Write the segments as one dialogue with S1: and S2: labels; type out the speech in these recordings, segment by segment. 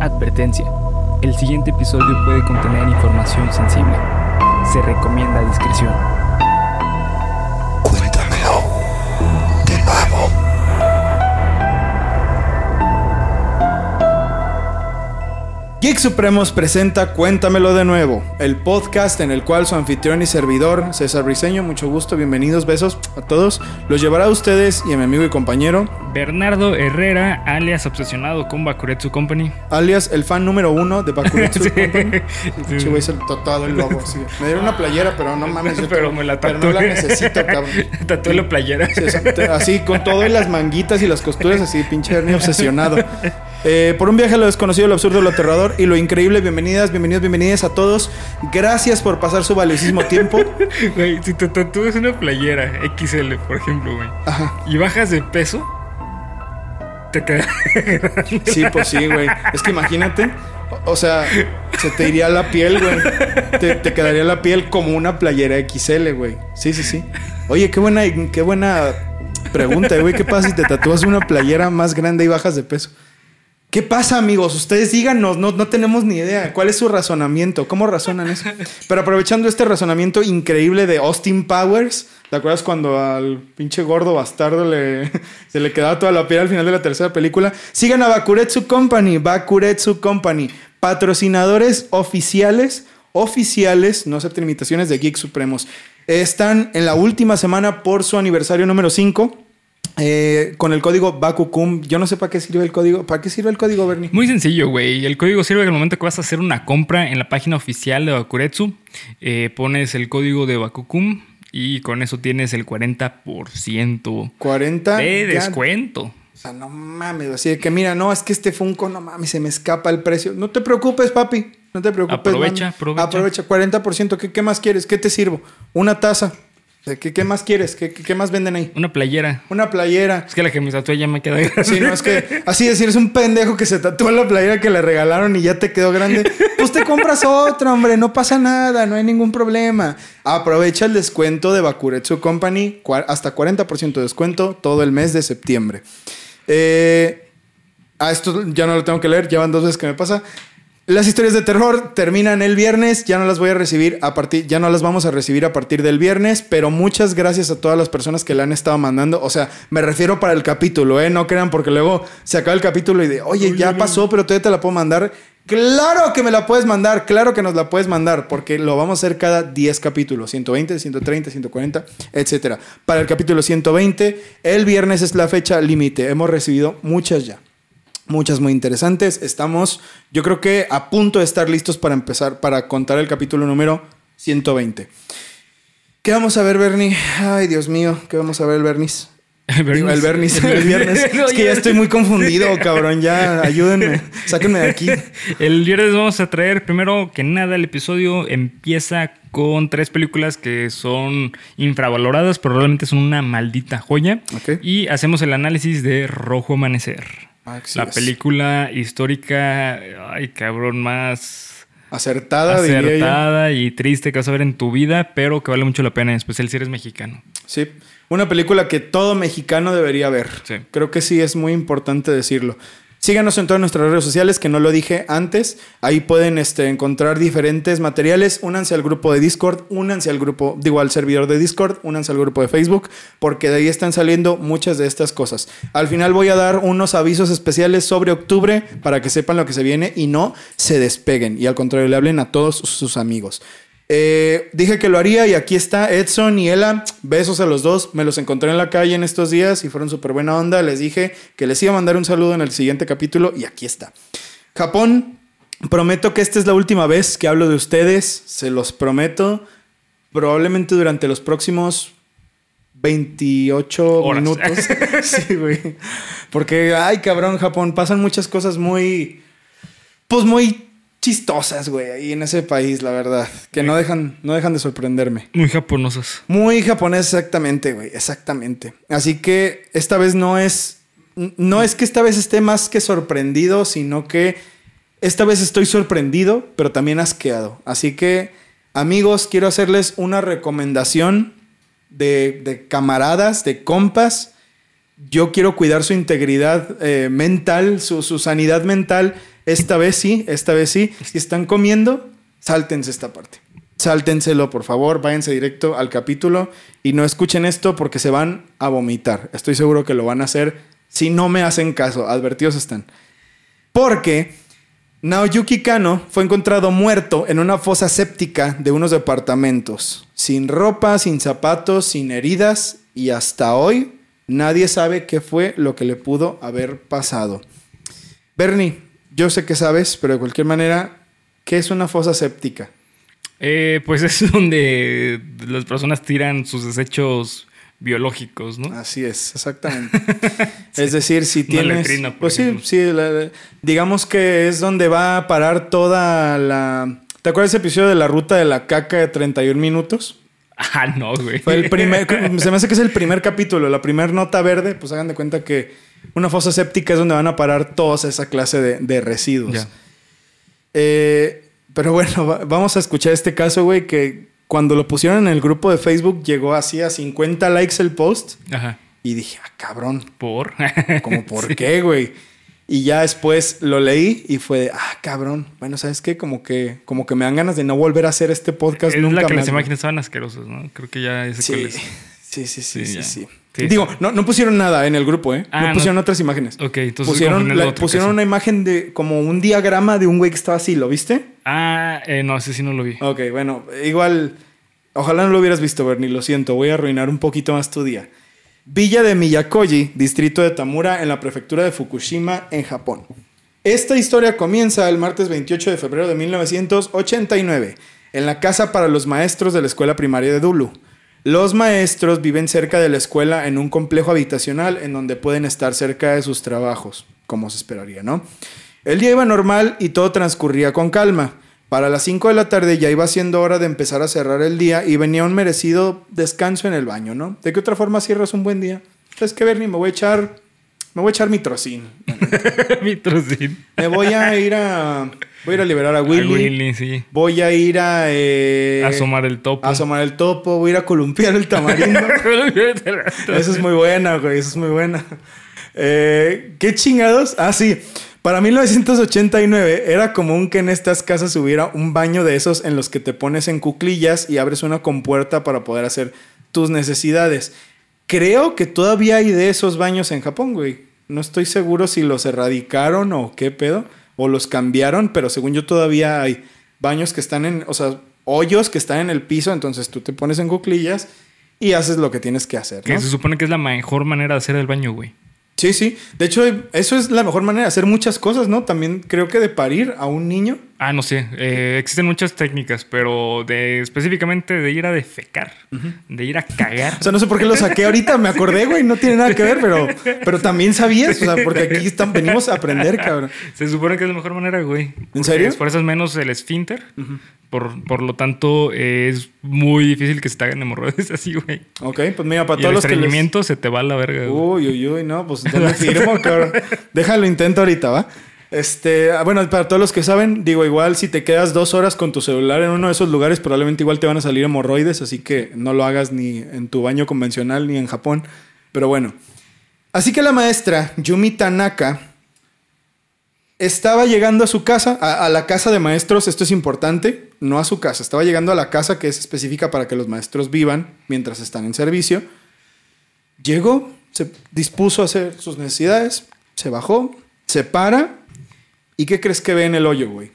S1: Advertencia. El siguiente episodio puede contener información sensible. Se recomienda discreción.
S2: Cuéntamelo de nuevo.
S3: Geek Supremos presenta Cuéntamelo de nuevo, el podcast en el cual su anfitrión y servidor, César Briseño, mucho gusto, bienvenidos, besos a todos, los llevará a ustedes y a mi amigo y compañero,
S1: Bernardo Herrera, alias obsesionado con Bakuretsu Company.
S3: alias el fan número uno de Bakuretsu
S1: Sí.
S3: Company. El tatuado el logo, sí. Me dieron una playera, pero no mames, yo
S1: Pero me la
S3: pero
S1: tatué.
S3: no la necesito, cabrón.
S1: Tatué la playera.
S3: Sí. Así, con todo y las manguitas y las costuras, así, pinche hernia obsesionado. Eh, por un viaje a lo desconocido, lo absurdo, lo aterrador y lo increíble. Bienvenidas, bienvenidos, bienvenidas a todos. Gracias por pasar su valiosísimo tiempo.
S1: Güey, si te tatúas una playera XL, por ejemplo, güey,
S3: Ajá.
S1: y bajas de peso, te grande.
S3: Sí, pues sí, güey. Es que imagínate. O sea, se te iría la piel, güey. Te, te quedaría la piel como una playera XL, güey. Sí, sí, sí. Oye, qué buena, qué buena pregunta, güey. ¿Qué pasa si te tatúas una playera más grande y bajas de peso? ¿Qué pasa, amigos? Ustedes díganos, no, no tenemos ni idea. ¿Cuál es su razonamiento? ¿Cómo razonan eso? Pero aprovechando este razonamiento increíble de Austin Powers, ¿te acuerdas cuando al pinche gordo bastardo le, se le quedaba toda la piel al final de la tercera película? Sigan a Bakuretsu Company, Bakuretsu Company, patrocinadores oficiales, oficiales, no acepten imitaciones de Geek Supremos. Están en la última semana por su aniversario número 5. Eh, con el código BAKUKUM. Yo no sé para qué sirve el código. ¿Para qué sirve el código, Bernie?
S1: Muy sencillo, güey. El código sirve al momento que vas a hacer una compra en la página oficial de Bakuretsu. eh, pones el código de Bakukum y con eso tienes el 40%
S3: 40
S1: de descuento.
S3: O sea, no mames. Así de que mira, no, es que este Funko, no mames, se me escapa el precio. No te preocupes, papi. No te preocupes.
S1: Aprovecha,
S3: mami.
S1: aprovecha.
S3: Aprovecha, 40%. ¿Qué, qué más quieres? ¿Qué te sirvo? Una taza. ¿Qué, qué más quieres? ¿Qué, más venden ahí?
S1: Una playera.
S3: Una playera.
S1: Es que la que me tatué ya me queda grande.
S3: Sí, no, es que así decir, es un pendejo que se tatuó la playera que le regalaron y ya te quedó grande. Pues te compras otra, hombre, no pasa nada, no hay ningún problema. Aprovecha el descuento de Bakuretsu Company, hasta 40% de descuento todo el mes de septiembre. Eh, ah, esto ya no lo tengo que leer, ya van dos veces que me pasa. Las historias de terror terminan el viernes, ya no las voy a recibir a partir, ya no las vamos a recibir a partir del viernes, pero muchas gracias a todas las personas que le han estado mandando. O sea, me refiero para el capítulo, ¿eh? No crean porque luego se acaba el capítulo y de, oye, ya pasó, pero todavía te la puedo mandar. Claro que me la puedes mandar, claro que nos la puedes mandar, porque lo vamos a hacer cada 10 capítulos, 120, 130, 140, etcétera. Para el capítulo 120, el viernes es la fecha límite. Hemos recibido muchas ya. Muchas muy interesantes. Estamos, yo creo que a punto de estar listos para empezar, para contar el capítulo número 120. ¿Qué vamos a ver, Bernie? Ay, Dios mío, ¿qué vamos a ver el Bernis? Digo, el Bernis, el viernes. Es que ya estoy muy confundido, cabrón. Ya, ayúdenme. Sáquenme de aquí.
S1: El viernes vamos a traer, primero que nada, el episodio empieza con tres películas que son infravaloradas, pero realmente son una maldita joya. Y hacemos el análisis de Rojo Amanecer.
S3: Así
S1: la
S3: es.
S1: película histórica, ay cabrón, más
S3: Acertada, diría
S1: acertada y triste que vas a ver en tu vida, pero que vale mucho la pena, en especial si eres mexicano.
S3: Sí. Una película que todo mexicano debería ver.
S1: Sí.
S3: Creo que sí es muy importante decirlo. Síganos en todas nuestras redes sociales, que no lo dije antes. Ahí pueden este, encontrar diferentes materiales. Únanse al grupo de Discord, únanse al grupo, digo, al servidor de Discord, únanse al grupo de Facebook, porque de ahí están saliendo muchas de estas cosas. Al final voy a dar unos avisos especiales sobre octubre para que sepan lo que se viene y no se despeguen. Y al contrario, le hablen a todos sus amigos. Eh, dije que lo haría y aquí está Edson y Ella. Besos a los dos. Me los encontré en la calle en estos días y fueron súper buena onda. Les dije que les iba a mandar un saludo en el siguiente capítulo y aquí está. Japón, prometo que esta es la última vez que hablo de ustedes. Se los prometo. Probablemente durante los próximos 28
S1: Horas.
S3: minutos. sí, güey. Porque, ay, cabrón, Japón, pasan muchas cosas muy. Pues muy chistosas, güey, ahí en ese país, la verdad. Que no dejan, no dejan de sorprenderme.
S1: Muy japonosas.
S3: Muy japonés, exactamente, güey, exactamente. Así que esta vez no es. No es que esta vez esté más que sorprendido, sino que esta vez estoy sorprendido, pero también asqueado. Así que, amigos, quiero hacerles una recomendación de, de camaradas, de compas. Yo quiero cuidar su integridad eh, mental, su, su sanidad mental. Esta vez sí, esta vez sí. Si están comiendo, sáltense esta parte. Sáltenselo, por favor, váyanse directo al capítulo y no escuchen esto porque se van a vomitar. Estoy seguro que lo van a hacer si no me hacen caso. Advertidos están. Porque Naoyuki Kano fue encontrado muerto en una fosa séptica de unos departamentos. Sin ropa, sin zapatos, sin heridas y hasta hoy nadie sabe qué fue lo que le pudo haber pasado. Bernie, yo sé que sabes, pero de cualquier manera, ¿qué es una fosa séptica?
S1: Eh, pues es donde las personas tiran sus desechos biológicos, ¿no?
S3: Así es, exactamente. Es decir, si
S1: Una
S3: tienes...
S1: letrina, por
S3: pues sí, sí, la- la- digamos que es donde va a parar toda la... ¿Te acuerdas ese episodio de la ruta de la caca de 31 minutos?
S1: Ah, no, güey.
S3: Fue el primer, se me hace que es el primer capítulo, la primera nota verde, pues hagan de cuenta que una fosa séptica es donde van a parar toda esa clase de, de residuos. Eh, pero bueno, va- vamos a escuchar este caso, güey, que cuando lo pusieron en el grupo de Facebook llegó así a 50 likes el post
S1: Ajá.
S3: y dije, ah, cabrón,
S1: ¿Por?
S3: ¿cómo por qué, güey? Y ya después lo leí y fue de, ah, cabrón. Bueno, ¿sabes qué? Como que, como que me dan ganas de no volver a hacer este podcast
S1: es
S3: nunca
S1: la que
S3: más,
S1: las imágenes estaban asquerosas, ¿no? Creo que ya es.
S3: Sí, sí, sí,
S1: Sí,
S3: sí, sí.
S1: Sí,
S3: Digo, no, no pusieron nada en el grupo, ¿eh?
S1: Ah,
S3: no
S1: no.
S3: pusieron otras imágenes.
S1: Ok, entonces
S3: pusieron la- pusieron
S1: caso.
S3: una imagen de como un diagrama de un güey que estaba así, ¿lo viste?
S1: Ah, eh, no, ese sí no lo vi.
S3: Ok, bueno, igual, ojalá no lo hubieras visto, Bernie, lo siento, voy a arruinar un poquito más tu día. Villa de Miyakoji, distrito de Tamura, en la prefectura de Fukushima, en Japón. Esta historia comienza el martes 28 de febrero de 1989, en la casa para los maestros de la escuela primaria de Dulu. Los maestros viven cerca de la escuela en un complejo habitacional en donde pueden estar cerca de sus trabajos, como se esperaría, ¿no? El día iba normal y todo transcurría con calma. Para las 5 de la tarde ya iba siendo hora de empezar a cerrar el día y venía un merecido descanso en el baño, ¿no? ¿De qué otra forma cierras un buen día? ¿Sabes qué, Bernie? Me voy a echar, me voy a echar mi trocín.
S1: Mi trocín.
S3: Me voy a ir a, voy a ir a liberar a
S1: A
S3: Willy.
S1: Sí.
S3: Voy a ir a, eh,
S1: Asomar el topo.
S3: a asomar el topo. Voy a ir a columpiar el tamarindo. Esa es muy buena, güey. Esa es muy buena. Eh, ¿Qué chingados? Ah, sí. Para 1989 era común que en estas casas hubiera un baño de esos en los que te pones en cuclillas y abres una compuerta para poder hacer tus necesidades. Creo que todavía hay de esos baños en Japón, güey. No estoy seguro si los erradicaron o qué pedo. O los cambiaron, pero según yo todavía hay baños que están en, o sea, hoyos que están en el piso, entonces tú te pones en cuclillas y haces lo que tienes que hacer.
S1: Que se supone que es la mejor manera de hacer el baño, güey.
S3: Sí, sí. De hecho, eso es la mejor manera de hacer muchas cosas, ¿no? También creo que de parir a un niño.
S1: Ah, no sé. Eh, existen muchas técnicas, pero de específicamente de ir a defecar, de ir a cagar.
S3: O sea, no sé por qué lo saqué ahorita, me acordé, güey, no tiene nada que ver, pero, pero también sabías, o sea, porque aquí están, venimos a aprender, cabrón.
S1: Se supone que es la mejor manera, güey. Porque
S3: serio?
S1: Esfuerzas menos el esfínter. por, por lo tanto, eh, es muy difícil que se te hagan hemorroides así, güey.
S3: Ok, pues mira, para
S1: Y
S3: todos
S1: el
S3: los que les...
S1: estreñimiento se te va a la verga, güey.
S3: Uy, uy, uy, no, pues ¿dónde firmo, cabrón? Déjalo, intento ahorita, ¿va? Este, ah, bueno, para todos los que saben, digo, igual si te quedas dos horas con tu celular en uno de esos lugares, probablemente igual te van a salir hemorroides, así que no lo hagas ni en tu baño convencional ni en Japón. Pero bueno. Así que la maestra, Yumi Tanaka, estaba llegando a su casa, a, a la casa de maestros, esto es importante, no a su casa, estaba llegando a la casa que es específica para que los maestros vivan mientras están en servicio. Llegó, se dispuso a hacer sus necesidades, se bajó, se para. ¿Y qué crees que ve en el hoyo, güey?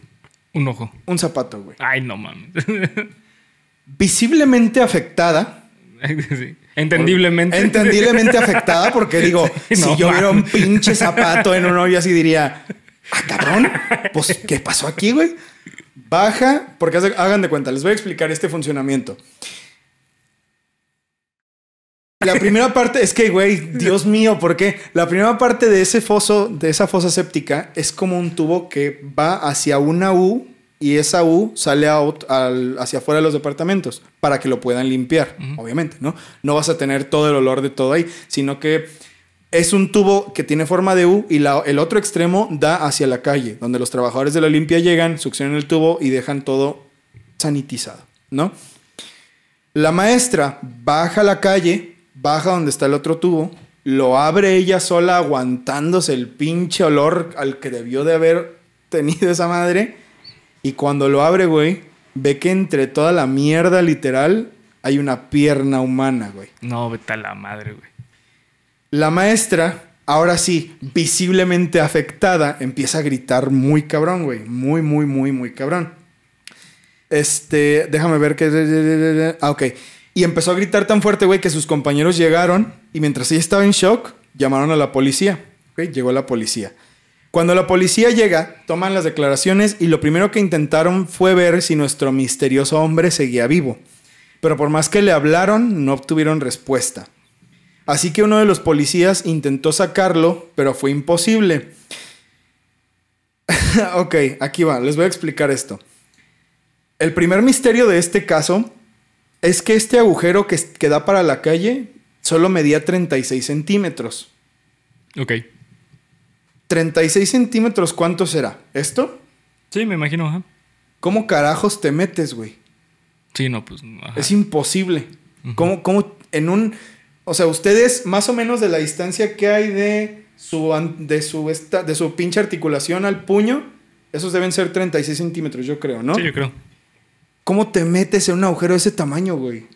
S1: Un ojo.
S3: Un zapato, güey.
S1: Ay, no mames.
S3: Visiblemente afectada.
S1: Sí. Entendiblemente.
S3: Entendiblemente afectada, porque digo,
S1: Sí,
S3: si yo viera un pinche zapato en un hoyo así diría, ah, cabrón, pues, ¿qué pasó aquí, güey? Baja, porque hagan de cuenta, les voy a explicar este funcionamiento. La primera parte es que, güey, Dios mío, ¿por qué? La primera parte de ese foso, de esa fosa séptica, es como un tubo que va hacia una U y esa U sale al- hacia afuera de los departamentos para que lo puedan limpiar, obviamente, ¿no? No vas a tener todo el olor de todo ahí, sino que es un tubo que tiene forma de U y la- el otro extremo da hacia la calle, donde los trabajadores de la limpia llegan, succionan el tubo y dejan todo sanitizado, ¿no? La maestra baja a la calle, baja donde está el otro tubo, lo abre ella sola aguantándose el pinche olor al que debió de haber tenido esa madre. Y cuando lo abre, güey, ve que entre toda la mierda literal hay una pierna humana, güey.
S1: No, vete a la madre, güey.
S3: La maestra, ahora sí, visiblemente afectada, empieza a gritar muy cabrón, güey. Muy, muy, muy, muy cabrón. Este, déjame ver que... Ah, ok. Y empezó a gritar tan fuerte, güey, que sus compañeros llegaron y mientras ella estaba en shock, llamaron a la policía. Llegó la policía. Cuando la policía llega, toman las declaraciones y lo primero que intentaron fue ver si nuestro misterioso hombre seguía vivo. Pero por más que le hablaron, no obtuvieron respuesta. Así que uno de los policías intentó sacarlo, pero fue imposible. ok, aquí va, les voy a explicar esto. El primer misterio de este caso es que este agujero que, que da para la calle solo medía 36 centímetros.
S1: Ok.
S3: 36 centímetros, ¿cuánto será? ¿Esto?
S1: Sí, me imagino, ajá.
S3: ¿Cómo carajos te metes, güey?
S1: Sí, no, pues. ajá.
S3: Es imposible. ¿Cómo, cómo en un... O sea, ustedes más o menos de la distancia que hay de su, de su, esta- de su pinche articulación al puño, esos deben ser 36 centímetros, yo creo, ¿no?
S1: Sí, yo creo.
S3: ¿Cómo te metes en un agujero de ese tamaño, güey?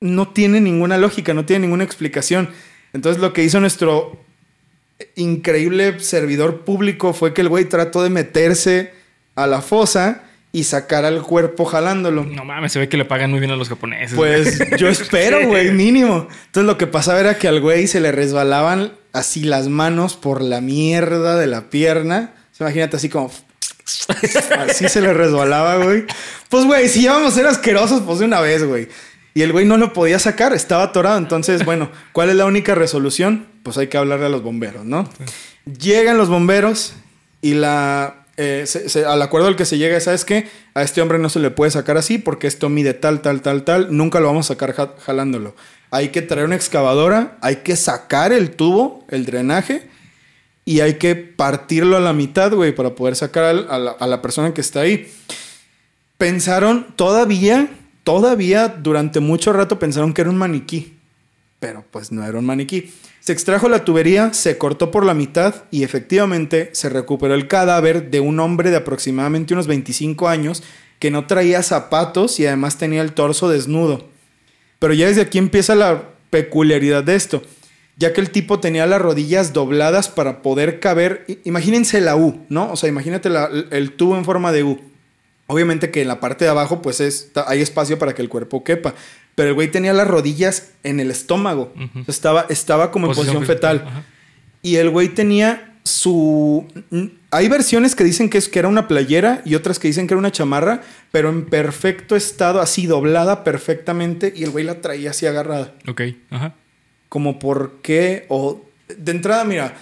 S3: No tiene ninguna lógica, no tiene ninguna explicación. Entonces lo que hizo nuestro increíble servidor público fue que el güey trató de meterse a la fosa y sacar al cuerpo jalándolo.
S1: No mames, se ve que le pagan muy bien a los japoneses.
S3: Pues
S1: güey.
S3: yo espero, güey, mínimo. Entonces lo que pasaba era que al güey se le resbalaban así las manos por la mierda de la pierna. Imagínate así como... Así se le resbalaba, güey. Pues, güey, si ya vamos a ser asquerosos, pues de una vez, güey. Y el güey no lo podía sacar, estaba atorado. Entonces, bueno, ¿cuál es la única resolución? Pues hay que hablarle a los bomberos, ¿no? Llegan los bomberos y la, eh, al acuerdo al que se llega es, ¿sabes qué? A este hombre no se le puede sacar así porque esto mide tal, tal, tal, tal. Nunca lo vamos a sacar ja- jalándolo. Hay que traer una excavadora, hay que sacar el tubo, el drenaje, y hay que partirlo a la mitad, güey, para poder sacar a, la, a la persona que está ahí. Pensaron todavía, todavía durante mucho rato pensaron que era un maniquí pero pues no era un maniquí. Se extrajo la tubería, se cortó por la mitad y efectivamente se recuperó el cadáver de un hombre de aproximadamente unos 25 años que no traía zapatos y además tenía el torso desnudo. Pero ya desde aquí empieza la peculiaridad de esto, ya que el tipo tenía las rodillas dobladas para poder caber, imagínense la U, ¿no? O sea, imagínate la- el tubo en forma de U. Obviamente que en la parte de abajo pues es- hay espacio para que el cuerpo quepa. Pero el güey tenía las rodillas en el estómago.
S1: Ujú.
S3: O sea, estaba, estaba como en posición fetal.
S1: Ajá.
S3: Y el güey tenía su... Hay versiones que dicen que, es, que era una playera y otras que dicen que era una chamarra, pero en perfecto estado, así doblada perfectamente, y el güey la traía así agarrada.
S1: Ok, ajá.
S3: Como por qué, o de entrada, mira,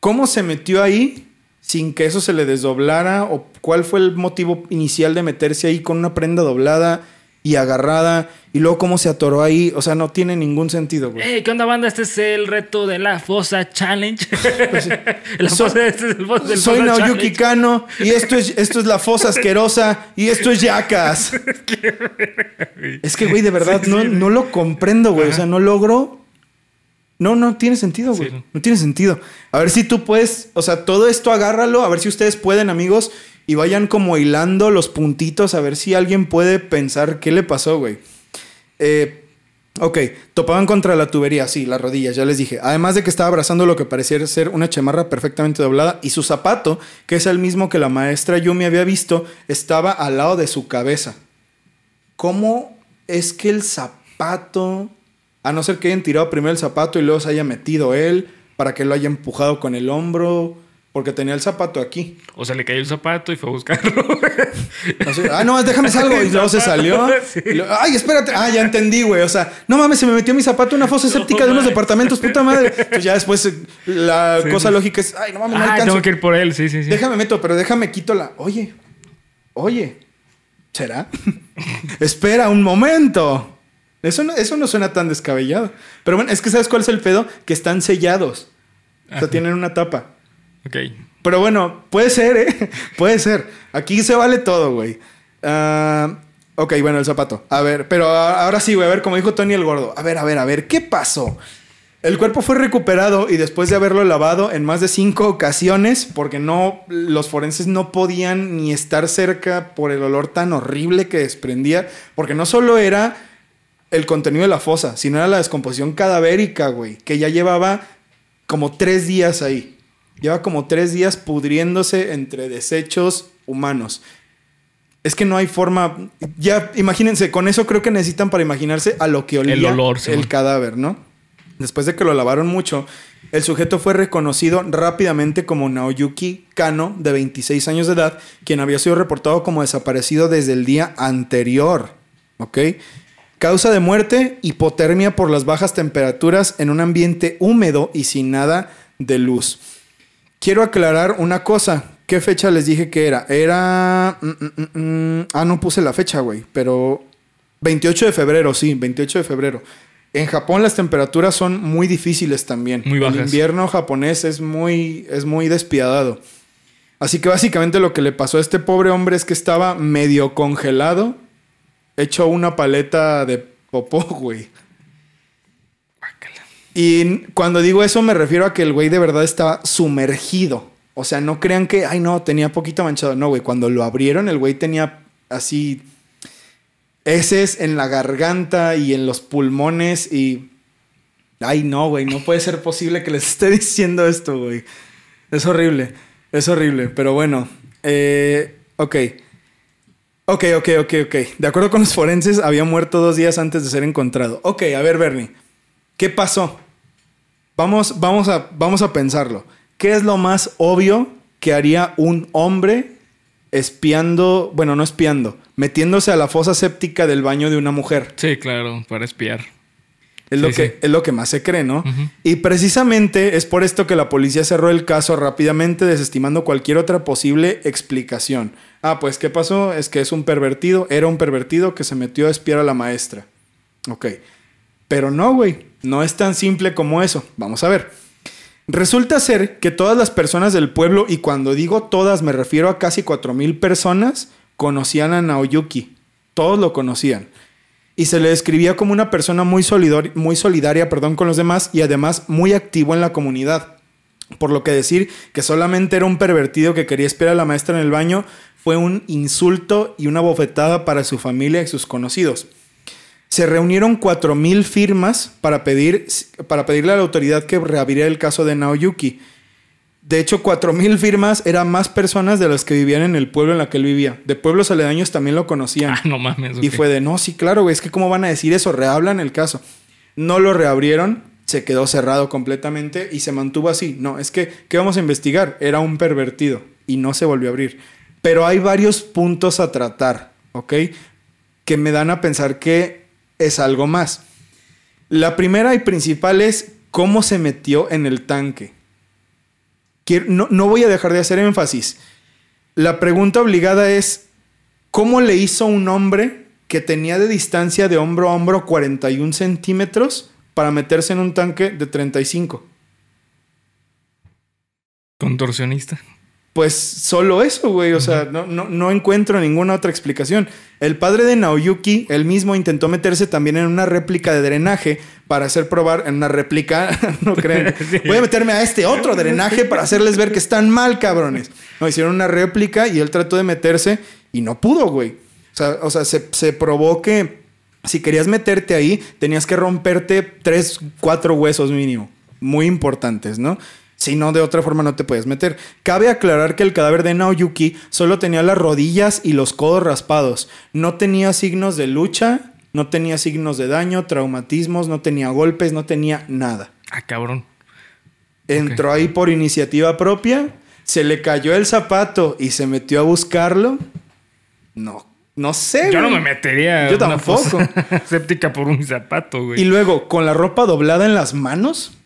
S3: ¿cómo se metió ahí sin que eso se le desdoblara? ¿O cuál fue el motivo inicial de meterse ahí con una prenda doblada y agarrada? Y luego cómo se atoró ahí. O sea, no tiene ningún sentido, güey.
S1: Hey, ¿qué onda, banda? Este es el reto de la Fosa Challenge. La
S3: So-
S1: fosa- este es el fo- del
S3: Soy
S1: Fosa
S3: Naoyuki
S1: Challenge.
S3: Kano y esto es, esto es la fosa asquerosa y esto es yacas. es que, güey, de verdad,
S1: Sí,
S3: no,
S1: sí.
S3: no lo comprendo, güey. O sea, no logro. No, no tiene sentido, güey.
S1: Sí.
S3: No tiene sentido. A ver si tú puedes, o sea, todo esto agárralo, a ver si ustedes pueden, amigos, y vayan como hilando los puntitos, a ver si alguien puede pensar qué le pasó, güey. Eh, ok, topaban contra la tubería, sí, las rodillas, ya les dije. Además de que estaba abrazando lo que parecía ser una chamarra perfectamente doblada y su zapato, que es el mismo que la maestra Yumi había visto, estaba al lado de su cabeza. ¿Cómo es que el zapato, a no ser que hayan tirado primero el zapato y luego se haya metido él, para que lo haya empujado con el hombro, porque tenía el zapato aquí?
S1: O sea, le cayó el zapato y fue a buscarlo.
S3: Ah, no, déjame salgo. Y luego se salió.
S1: Sí.
S3: Y luego, Ay, espérate. Ah, ya entendí, güey. O sea, no mames, se me metió mi zapato en una fosa séptica de unos departamentos, puta madre. Pues ya después eh, la
S1: Sí,
S3: cosa
S1: sí.
S3: lógica es, ay, no mames, no
S1: ah,
S3: alcanzo.
S1: tengo que ir por él, sí, sí, sí.
S3: Déjame meto, pero déjame quito la. Oye, oye, ¿será? Espera un momento. Eso no, eso no suena tan descabellado. Pero bueno, es que ¿sabes cuál es el pedo? Que están sellados. O sea, tienen una tapa.
S1: Ok.
S3: Pero bueno, puede ser, ¿eh? puede ser. Aquí se vale todo, güey. Ah, ok, bueno, el zapato. A ver, pero ahora sí, güey. A ver, como dijo Tony el Gordo. A ver, a ver, a ver, ¿qué pasó? El cuerpo fue recuperado y después de haberlo lavado en más de cinco ocasiones, porque no, los forenses no podían ni estar cerca por el olor tan horrible que desprendía, porque no solo era el contenido de la fosa, sino era la descomposición cadavérica, güey, que ya llevaba como tres días ahí. Lleva como tres días pudriéndose entre desechos humanos. Es que no hay forma. Ya, imagínense, con eso creo que necesitan para imaginarse a lo que olía
S1: El olor, sí,
S3: el
S1: man.
S3: cadáver, ¿no? Después de que lo lavaron mucho, el sujeto fue reconocido rápidamente como Naoyuki Kano, de 26 años de edad, quien había sido reportado como desaparecido desde el día anterior. ¿Ok? Causa de muerte, hipotermia por las bajas temperaturas en un ambiente húmedo y sin nada de luz. Quiero aclarar una cosa. ¿Qué fecha les dije que era? Era... mm, mm, mm. Ah, no puse la fecha, güey. Pero 28 de febrero, sí, 28 de febrero. En Japón las temperaturas son muy difíciles también.
S1: Muy
S3: El
S1: bajas.
S3: invierno japonés es muy, es muy despiadado. Así que básicamente lo que le pasó a este pobre hombre es que estaba medio congelado, hecho una paleta de popó, güey. Y cuando digo eso me refiero a que el güey de verdad estaba sumergido. O sea, no crean que, ay no, tenía poquito manchado. No, güey, cuando lo abrieron el güey tenía así heces en la garganta y en los pulmones y... Ay no, güey, no puede ser posible que les esté diciendo esto, güey. Es horrible, es horrible, pero bueno. Eh, ok. Ok, ok, ok, ok. De acuerdo con los forenses, había muerto dos días antes de ser encontrado. Ok, a ver, Bernie. ¿Qué pasó? Vamos, vamos, a, vamos a pensarlo. ¿Qué es lo más obvio que haría un hombre espiando, bueno, no espiando, metiéndose a la fosa séptica del baño de una mujer?
S1: Sí, claro, para espiar.
S3: Es, lo que,
S1: sí.
S3: es lo que más se cree, ¿no? Y precisamente es por esto que la policía cerró el caso rápidamente, desestimando cualquier otra posible explicación. Ah, pues, ¿qué pasó? Es que es un pervertido, era un pervertido que se metió a espiar a la maestra. Ok. Pero no, güey, no es tan simple como eso. Vamos a ver. Resulta ser que todas las personas del pueblo, y cuando digo todas me refiero a casi 4.000 personas, conocían a Naoyuki. Todos lo conocían. Y se le describía como una persona muy, muy solidaria perdón, con los demás y además muy activo en la comunidad. Por lo que decir que solamente era un pervertido que quería esperar a la maestra en el baño fue un insulto y una bofetada para su familia y sus conocidos. Se reunieron 4.000 firmas para, pedir, para pedirle a la autoridad que reabriera el caso de Naoyuki. De hecho, 4.000 firmas eran más personas de las que vivían en el pueblo en la que él vivía. De pueblos aledaños también lo conocían.
S1: Ah, no mames.
S3: Y fue de, no, sí, claro, güey, es que cómo van a decir eso, rehablan el caso. No lo reabrieron, se quedó cerrado completamente y se mantuvo así. No, es que, ¿qué vamos a investigar? Era un pervertido y no se volvió a abrir. Pero hay varios puntos a tratar, ¿ok? Que me dan a pensar que es algo más. La primera y principal es cómo se metió en el tanque. No voy a dejar de hacer énfasis. La pregunta obligada es, ¿cómo le hizo un hombre que tenía de distancia de hombro a hombro 41 centímetros para meterse en un tanque de 35?
S1: Contorsionista.
S3: Pues solo eso, güey. O sea, no, no, no encuentro ninguna otra explicación. El padre de Naoyuki, él mismo intentó meterse también en una réplica de drenaje para hacer probar en una réplica. no creen.
S1: Sí.
S3: Voy a meterme a este otro drenaje para hacerles ver que están mal, cabrones. No, hicieron una réplica y él trató de meterse y no pudo, güey. O sea, o sea se, se probó que si querías meterte ahí, tenías que romperte tres, cuatro huesos mínimo. Muy importantes, ¿no? Si no, de otra forma no te puedes meter. Cabe aclarar que el cadáver de Naoyuki solo tenía las rodillas y los codos raspados. No tenía signos de lucha, no tenía signos de daño, traumatismos, no tenía golpes, no tenía nada.
S1: Ah, cabrón.
S3: Entró ahí por iniciativa propia, se le cayó el zapato y se metió a buscarlo. No, no sé.
S1: Yo no me metería
S3: Yo tampoco.
S1: séptica por un zapato, güey.
S3: Y luego, con la ropa doblada en las manos.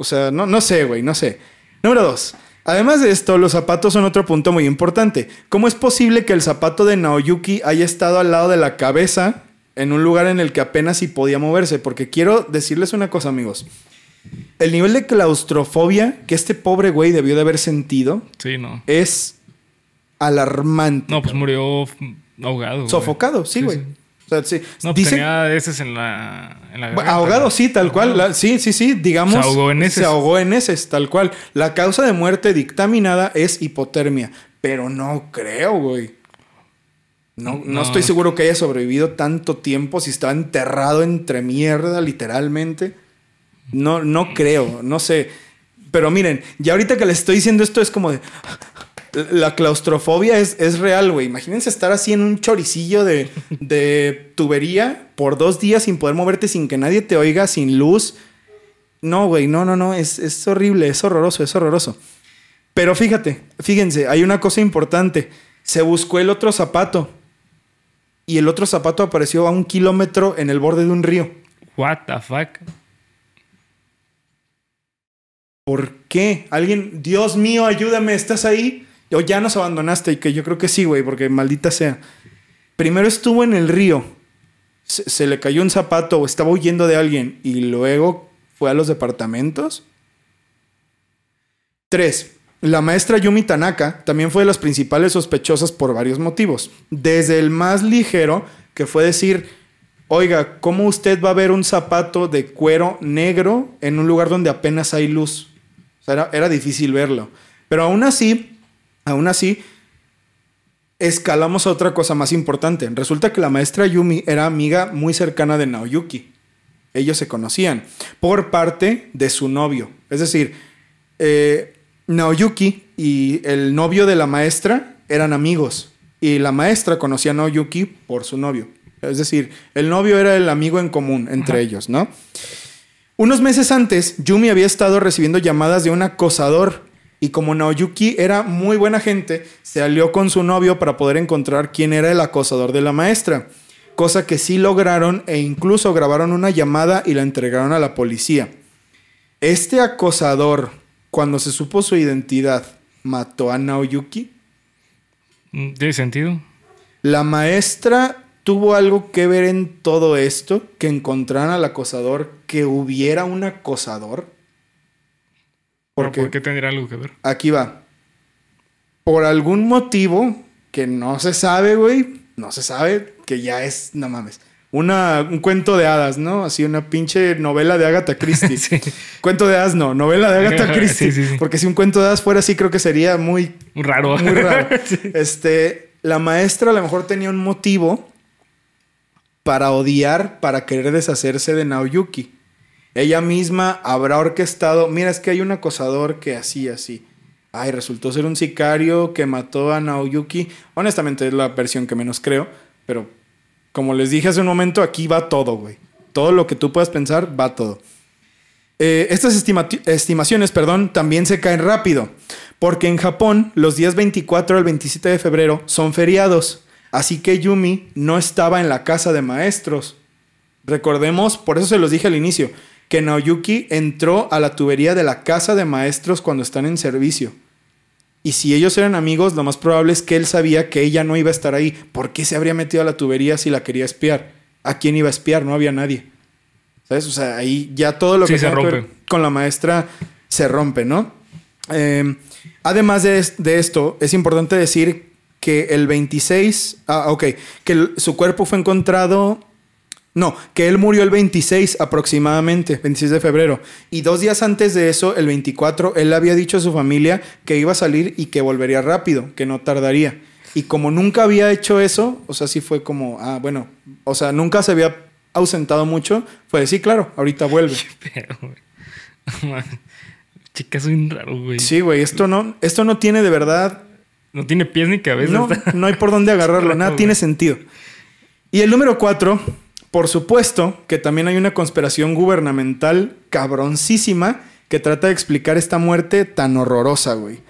S3: O sea, no, no sé, güey, no sé. Número dos. Además de esto, los zapatos son otro punto muy importante. ¿Cómo es posible que el zapato de Naoyuki haya estado al lado de la cabeza en un lugar en el que apenas si podía moverse? Porque quiero decirles una cosa, amigos. El nivel de claustrofobia que este pobre güey debió de haber sentido
S1: Sí, no.
S3: es alarmante.
S1: No, pues murió ahogado. güey.
S3: Sofocado, sí, güey. Sea, sí.
S1: No, tenía heces en la, en la garganta,
S3: Ahogado,
S1: ¿no?
S3: sí, tal cual. La- sí, sí, sí. Digamos.
S1: Se ahogó en heces.
S3: Se ahogó en heces, tal cual. La causa de muerte dictaminada es hipotermia. Pero no creo, güey. No, no,
S1: No.
S3: estoy seguro que haya sobrevivido tanto tiempo si estaba enterrado entre mierda, literalmente. No, no creo, no sé. Pero miren, ya ahorita que les estoy diciendo esto es como de. La claustrofobia es, es real, güey. Imagínense estar así en un choricillo de, de tubería por dos días sin poder moverte, sin que nadie te oiga, sin luz. No, güey, no, no, no. Es, es horrible, es horroroso, es horroroso. Pero fíjate, fíjense, hay una cosa importante. Se buscó el otro zapato. Y el otro zapato apareció a un kilómetro en el borde de un río.
S1: What the fuck.
S3: ¿Por qué? Alguien, Dios mío, ayúdame, ¿estás ahí? O ya nos abandonaste, y que yo creo que sí, güey, porque maldita sea. Primero estuvo en el río, se, le cayó un zapato o estaba huyendo de alguien y luego fue a los departamentos. Tres, la maestra Yumi Tanaka también fue de las principales sospechosas por varios motivos. Desde el más ligero, que fue decir, oiga, ¿cómo usted va a ver un zapato de cuero negro en un lugar donde apenas hay luz? O sea, era, era difícil verlo. Pero aún así, aún así, escalamos a otra cosa más importante. Resulta que la maestra Yumi era amiga muy cercana de Naoyuki. Ellos se conocían por parte de su novio. Es decir, eh, Naoyuki y el novio de la maestra eran amigos. Y la maestra conocía a Naoyuki por su novio. Es decir, el novio era el amigo en común entre
S1: Ajá.
S3: ellos, ¿no? Unos meses antes, Yumi había estado recibiendo llamadas de un acosador y como Naoyuki era muy buena gente, se alió con su novio para poder encontrar quién era el acosador de la maestra, cosa que sí lograron e incluso grabaron una llamada y la entregaron a la policía. Este acosador, cuando se supo su identidad, mató a Naoyuki.
S1: Mm, ¿Tiene sentido?
S3: La maestra tuvo algo que ver en todo esto, que encontraran al acosador, que hubiera un acosador.
S1: ¿Pero
S3: Porque
S1: ¿Por qué tendría algo que ver?
S3: aquí va. Por algún motivo que no se sabe, güey, no se sabe, que ya es, no mames, una, un cuento de hadas, ¿no? Así una pinche novela de Agatha Christie.
S1: Sí.
S3: Cuento de hadas, no, novela de Agatha Christie.
S1: Sí, sí, sí.
S3: Porque si un cuento de hadas fuera así, creo que sería muy
S1: raro.
S3: muy raro. Este, la maestra a lo mejor tenía un motivo para odiar, para querer deshacerse de Naoyuki. Ella misma habrá orquestado, mira, es que hay un acosador que así, así. Ay, resultó ser un sicario que mató a Naoyuki. Honestamente es la versión que menos creo, pero como les dije hace un momento, aquí va todo, güey. Todo lo que tú puedas pensar, va todo. Eh, estas estima- estimaciones, perdón, también se caen rápido, porque en Japón los días 24 al 27 de febrero son feriados, así que Yumi no estaba en la casa de maestros. Recordemos, por eso se los dije al inicio, que Naoyuki entró a la tubería de la casa de maestros cuando están en servicio. Y si ellos eran amigos, lo más probable es que él sabía que ella no iba a estar ahí. ¿Por qué se habría metido a la tubería si la quería espiar? ¿A quién iba a espiar? No había nadie. ¿Sabes? O sea, ahí ya todo lo
S1: Sí,
S3: que
S1: se rompe.
S3: con la maestra se rompe, ¿no? Eh, además de, es- de esto, es importante decir que el 26, ah, ok, que el- su cuerpo fue encontrado, no, que él murió el 26 aproximadamente, 26 de febrero. Y dos días antes de eso, el 24, él había dicho a su familia que iba a salir y que volvería rápido, que no tardaría. Y como nunca había hecho eso, o sea, sí fue como, ah, bueno, o sea, nunca se había ausentado mucho, fue sí, claro, ahorita vuelve.
S1: Pero, güey. Chica, soy un raro, güey.
S3: Sí, güey, esto no, esto no tiene de verdad
S1: No tiene pies ni cabeza.
S3: No,
S1: está-
S3: no hay por dónde agarrarlo, nada tiene sentido. Y el número cuatro, por supuesto que también hay una conspiración gubernamental cabroncísima que trata de explicar esta muerte tan horrorosa, güey.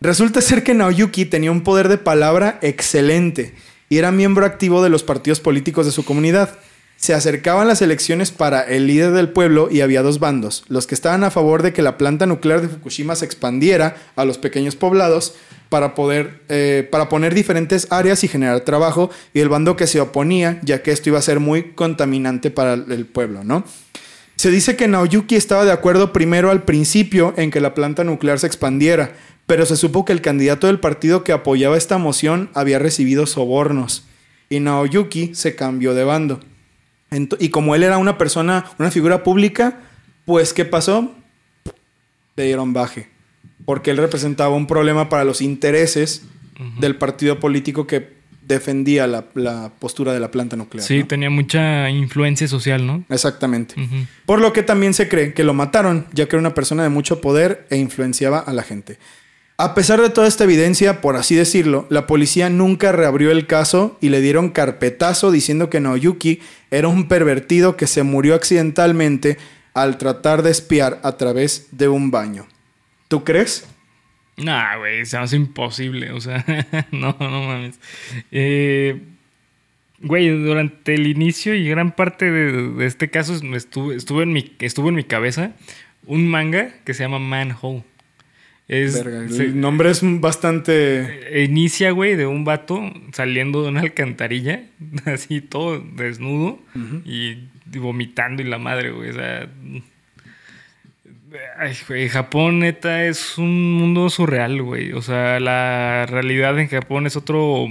S3: Resulta ser que Naoyuki tenía un poder de palabra excelente y era miembro activo de los partidos políticos de su comunidad. Se acercaban las elecciones para el líder del pueblo y había dos bandos, los que estaban a favor de que la planta nuclear de Fukushima se expandiera a los pequeños poblados para poder eh, para poner diferentes áreas y generar trabajo y el bando que se oponía ya que esto iba a ser muy contaminante para el pueblo, ¿no? Se dice que Naoyuki estaba de acuerdo primero al principio en que la planta nuclear se expandiera, pero se supo que el candidato del partido que apoyaba esta moción había recibido sobornos. y Naoyuki se cambió de bando. Y como él era una persona, una figura pública, pues ¿qué pasó? Le dieron baje. Porque él representaba un problema para los intereses del partido político que defendía la, la postura de la planta nuclear.
S1: Sí,
S3: ¿no?
S1: tenía mucha influencia social, ¿no?
S3: Exactamente. Por lo que también se cree que lo mataron, ya que era una persona de mucho poder e influenciaba a la gente. A pesar de toda esta evidencia, por así decirlo, la policía nunca reabrió el caso y le dieron carpetazo diciendo que Naoyuki era un pervertido que se murió accidentalmente al tratar de espiar a través de un baño. ¿Tú crees?
S1: Nah, güey, se hace imposible. O sea, no, no mames. Eh, güey, durante el inicio y gran parte de, de este caso estuvo, estuvo, en mi, estuvo en mi cabeza un manga que se llama Manhole. Es,
S3: Verga,
S1: se-
S3: el nombre es bastante...
S1: eh, inicia, güey, de un vato saliendo de una alcantarilla, así todo desnudo y vomitando y la madre, güey. O sea. Ay, güey, Japón, neta, es un mundo surreal, güey. O sea, la realidad en Japón es otro.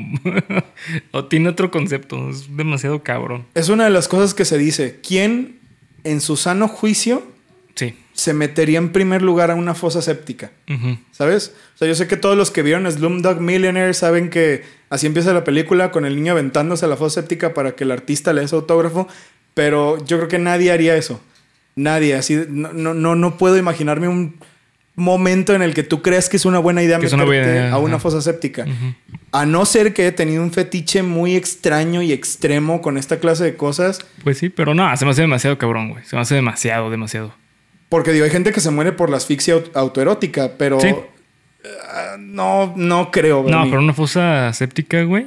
S1: o tiene otro concepto. Es demasiado cabrón.
S3: Es una de las cosas que se dice. ¿Quién en su sano juicio
S1: Sí.
S3: se metería en primer lugar a una fosa séptica? ¿Sabes? O sea, yo sé que todos los que vieron Slumdog Millionaire saben que así empieza la película con el niño aventándose a la fosa séptica para que el artista le dé su autógrafo, pero yo creo que nadie haría eso. Nadie, así no, no, no, puedo imaginarme un momento en el que tú creas que es una buena idea
S1: una
S3: meterte
S1: buena idea,
S3: a una
S1: ajá.
S3: fosa séptica. A no ser que he tenido un fetiche muy extraño y extremo con esta clase de cosas,
S1: Pues sí, pero no, se me hace demasiado cabrón, güey. Se me hace demasiado, demasiado.
S3: porque digo, hay gente que se muere por la asfixia aut- autoerótica, pero
S1: Sí.
S3: ah, no, no creo.
S1: No, pero una fosa séptica, güey,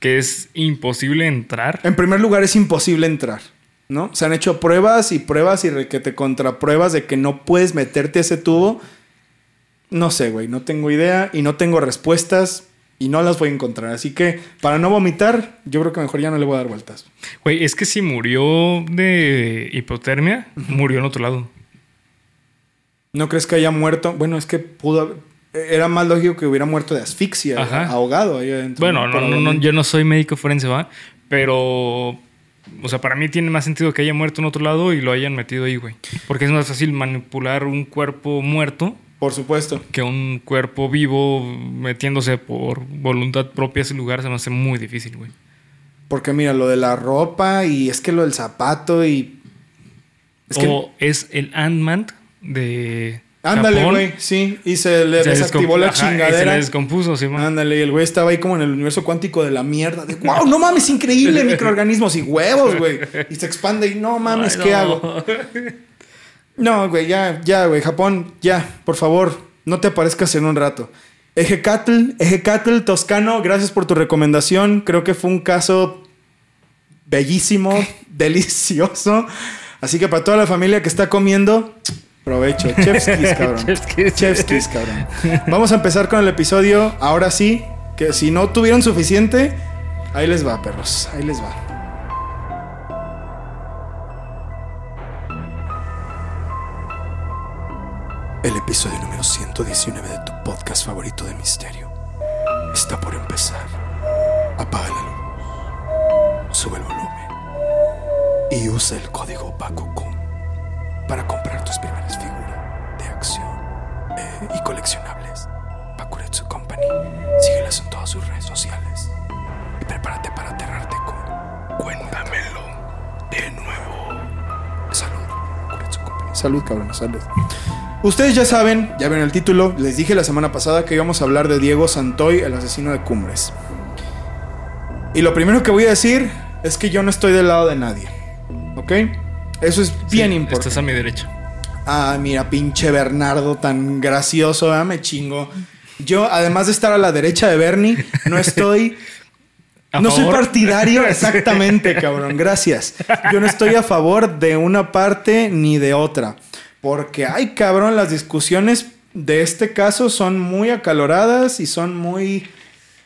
S1: que es imposible entrar.
S3: En primer lugar, es imposible entrar, ¿no? Se han hecho pruebas y pruebas y que te contrapruebas de que no puedes meterte a ese tubo. No sé, güey, no tengo idea y no tengo respuestas y no las voy a encontrar. Así que para no vomitar, yo creo que mejor ya no le voy a dar vueltas.
S1: Güey, es que si murió de hipotermia, murió en otro lado.
S3: ¿No crees que haya muerto? Bueno, es que pudo haber- Era más lógico que hubiera muerto de asfixia, ahogado ahí adentro.
S1: Bueno, no, no, no, yo no soy médico forense, ¿va? Pero, o sea, para mí tiene más sentido que haya muerto en otro lado y lo hayan metido ahí, güey. Porque es más fácil manipular un cuerpo muerto
S3: Por supuesto.
S1: que un cuerpo vivo metiéndose por voluntad propia a ese lugar. Se me hace muy difícil, güey.
S3: Porque mira, lo de la ropa y es que lo del zapato y... Es que...
S1: o es el Ant-Man de.
S3: Ándale, güey, sí. Y se le
S1: Se
S3: desactivó la
S1: Ajá, y Se
S3: chingadera.
S1: le descompuso, sí, man.
S3: Ándale, y el güey estaba ahí como en el universo cuántico de la mierda. De, wow, no mames, increíble, microorganismos y huevos, güey. Y se expande y no mames,
S1: Ay,
S3: ¿qué hago? No, güey, ya, ya, güey, Japón, ya, por favor, no te aparezcas en un rato. Ejecatl, Ejecatl Toscano, gracias por tu recomendación. Creo que fue un caso bellísimo, delicioso. Así que para toda la familia que está comiendo, provecho. Chef's kiss, cabrón.
S1: Chef's kiss.
S3: Chef's kiss, cabrón. Vamos a empezar con el episodio. Ahora sí, que si no tuvieron suficiente, ahí les va, perros. Ahí les va. El episodio número 119 de tu podcast favorito de misterio está por empezar. Apaga la luz, sube el volumen y usa el código BAKUKUN para comprar tus primeras figuras de acción eh, y coleccionables. Bakuretsu Company. Síguelas en todas sus redes sociales y prepárate para aterrarte con Cuéntamelo de nuevo. Salud, Bakuretsu Company. Salud, cabrón, salud. Ustedes ya saben, ya ven el título, les dije la semana pasada que íbamos a hablar de Diego Santoy, el asesino de Cumbres. Y lo primero que voy a decir es que yo no estoy del lado de nadie. ¿Ok? Eso es bien
S1: Sí,
S3: importante.
S1: Estás a mi derecha.
S3: Ah, mira, pinche Bernardo tan gracioso, ¿verdad? me chingo. Yo, además de estar a la derecha de Bernie, no estoy.
S1: ¿A
S3: no soy partidario, exactamente, cabrón. Gracias. Yo no estoy a favor de una parte ni de otra. Porque, ay, cabrón, las discusiones de este caso son muy acaloradas y son muy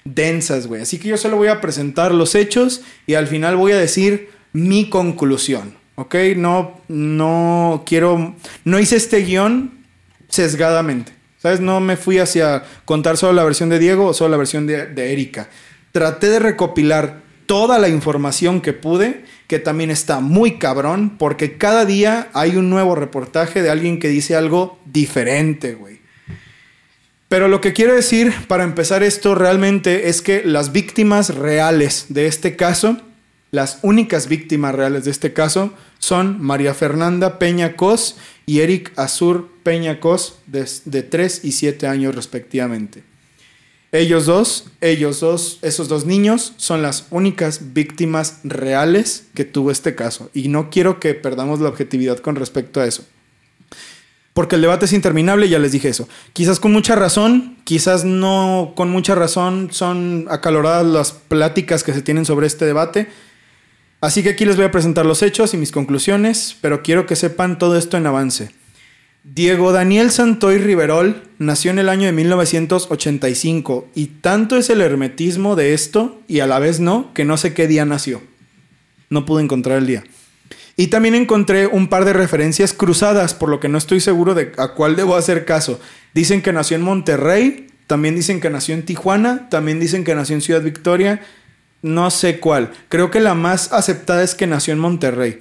S3: densas, güey. Así que yo solo voy a presentar los hechos y al final voy a decir mi conclusión. ¿Ok? No, no quiero. No hice este guion sesgadamente. ¿Sabes? No me fui hacia contar solo la versión de Diego o solo la versión de, de Erika. Traté de recopilar toda la información que pude, que también está muy cabrón, porque cada día hay un nuevo reportaje de alguien que dice algo diferente, güey. Pero lo que quiero decir para empezar esto realmente es que las víctimas reales de este caso, las únicas víctimas reales de este caso, son María Fernanda Peña Cos y Eric Azur Peña Cos, de, de 3 y 7 años respectivamente. Ellos dos, ellos dos, esos dos niños son las únicas víctimas reales que tuvo este caso. Y no quiero que perdamos la objetividad con respecto a eso. Porque el debate es interminable, ya les dije eso. Quizás con mucha razón, quizás no con mucha razón, son acaloradas las pláticas que se tienen sobre este debate. Así que aquí les voy a presentar los hechos y mis conclusiones, pero quiero que sepan todo esto en avance. Diego Daniel Santoy Riverol nació en el año de 1985 y tanto es el hermetismo de esto y a la vez no, que no sé qué día nació. No pude encontrar el día. Y también encontré un par de referencias cruzadas, por lo que no estoy seguro de a cuál debo hacer caso. Dicen que nació en Monterrey, también dicen que nació en Tijuana, también dicen que nació en Ciudad Victoria, no sé cuál. Creo que la más aceptada es que nació en Monterrey.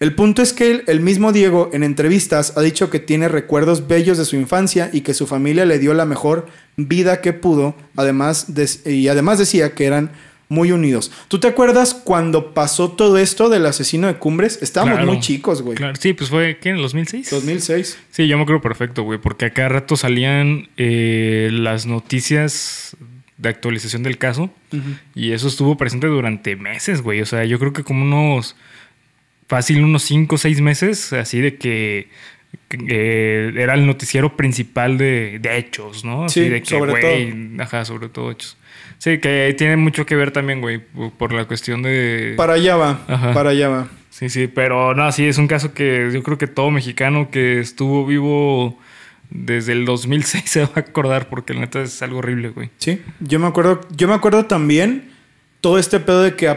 S3: El punto es que el mismo Diego en entrevistas ha dicho que tiene recuerdos bellos de su infancia y que su familia le dio la mejor vida que pudo, además y además decía que eran muy unidos. ¿Tú te acuerdas cuando pasó todo esto del asesino de Cumbres? Estábamos muy chicos, güey.
S1: Claro, sí, pues fue, ¿qué? ¿En el 2006?
S3: 2006.
S1: Sí, yo me acuerdo perfecto, güey, porque a cada rato salían eh, las noticias de actualización del caso y eso estuvo presente durante meses, güey. O sea, yo creo que como unos fácil unos 5 o 6 meses, así de que era el noticiero principal de, hechos, ¿no? Así
S3: sí,
S1: de que,
S3: sobre todo.
S1: Ajá, sobre todo hechos. Sí, que tiene mucho que ver también, güey, por la cuestión de...
S3: Para allá va, para allá va.
S1: Sí, sí, pero no, sí, es un caso que yo creo que todo mexicano que estuvo vivo desde el 2006 se va a acordar porque la neta es algo horrible, güey.
S3: Sí, yo me acuerdo, yo me acuerdo también todo este pedo de que...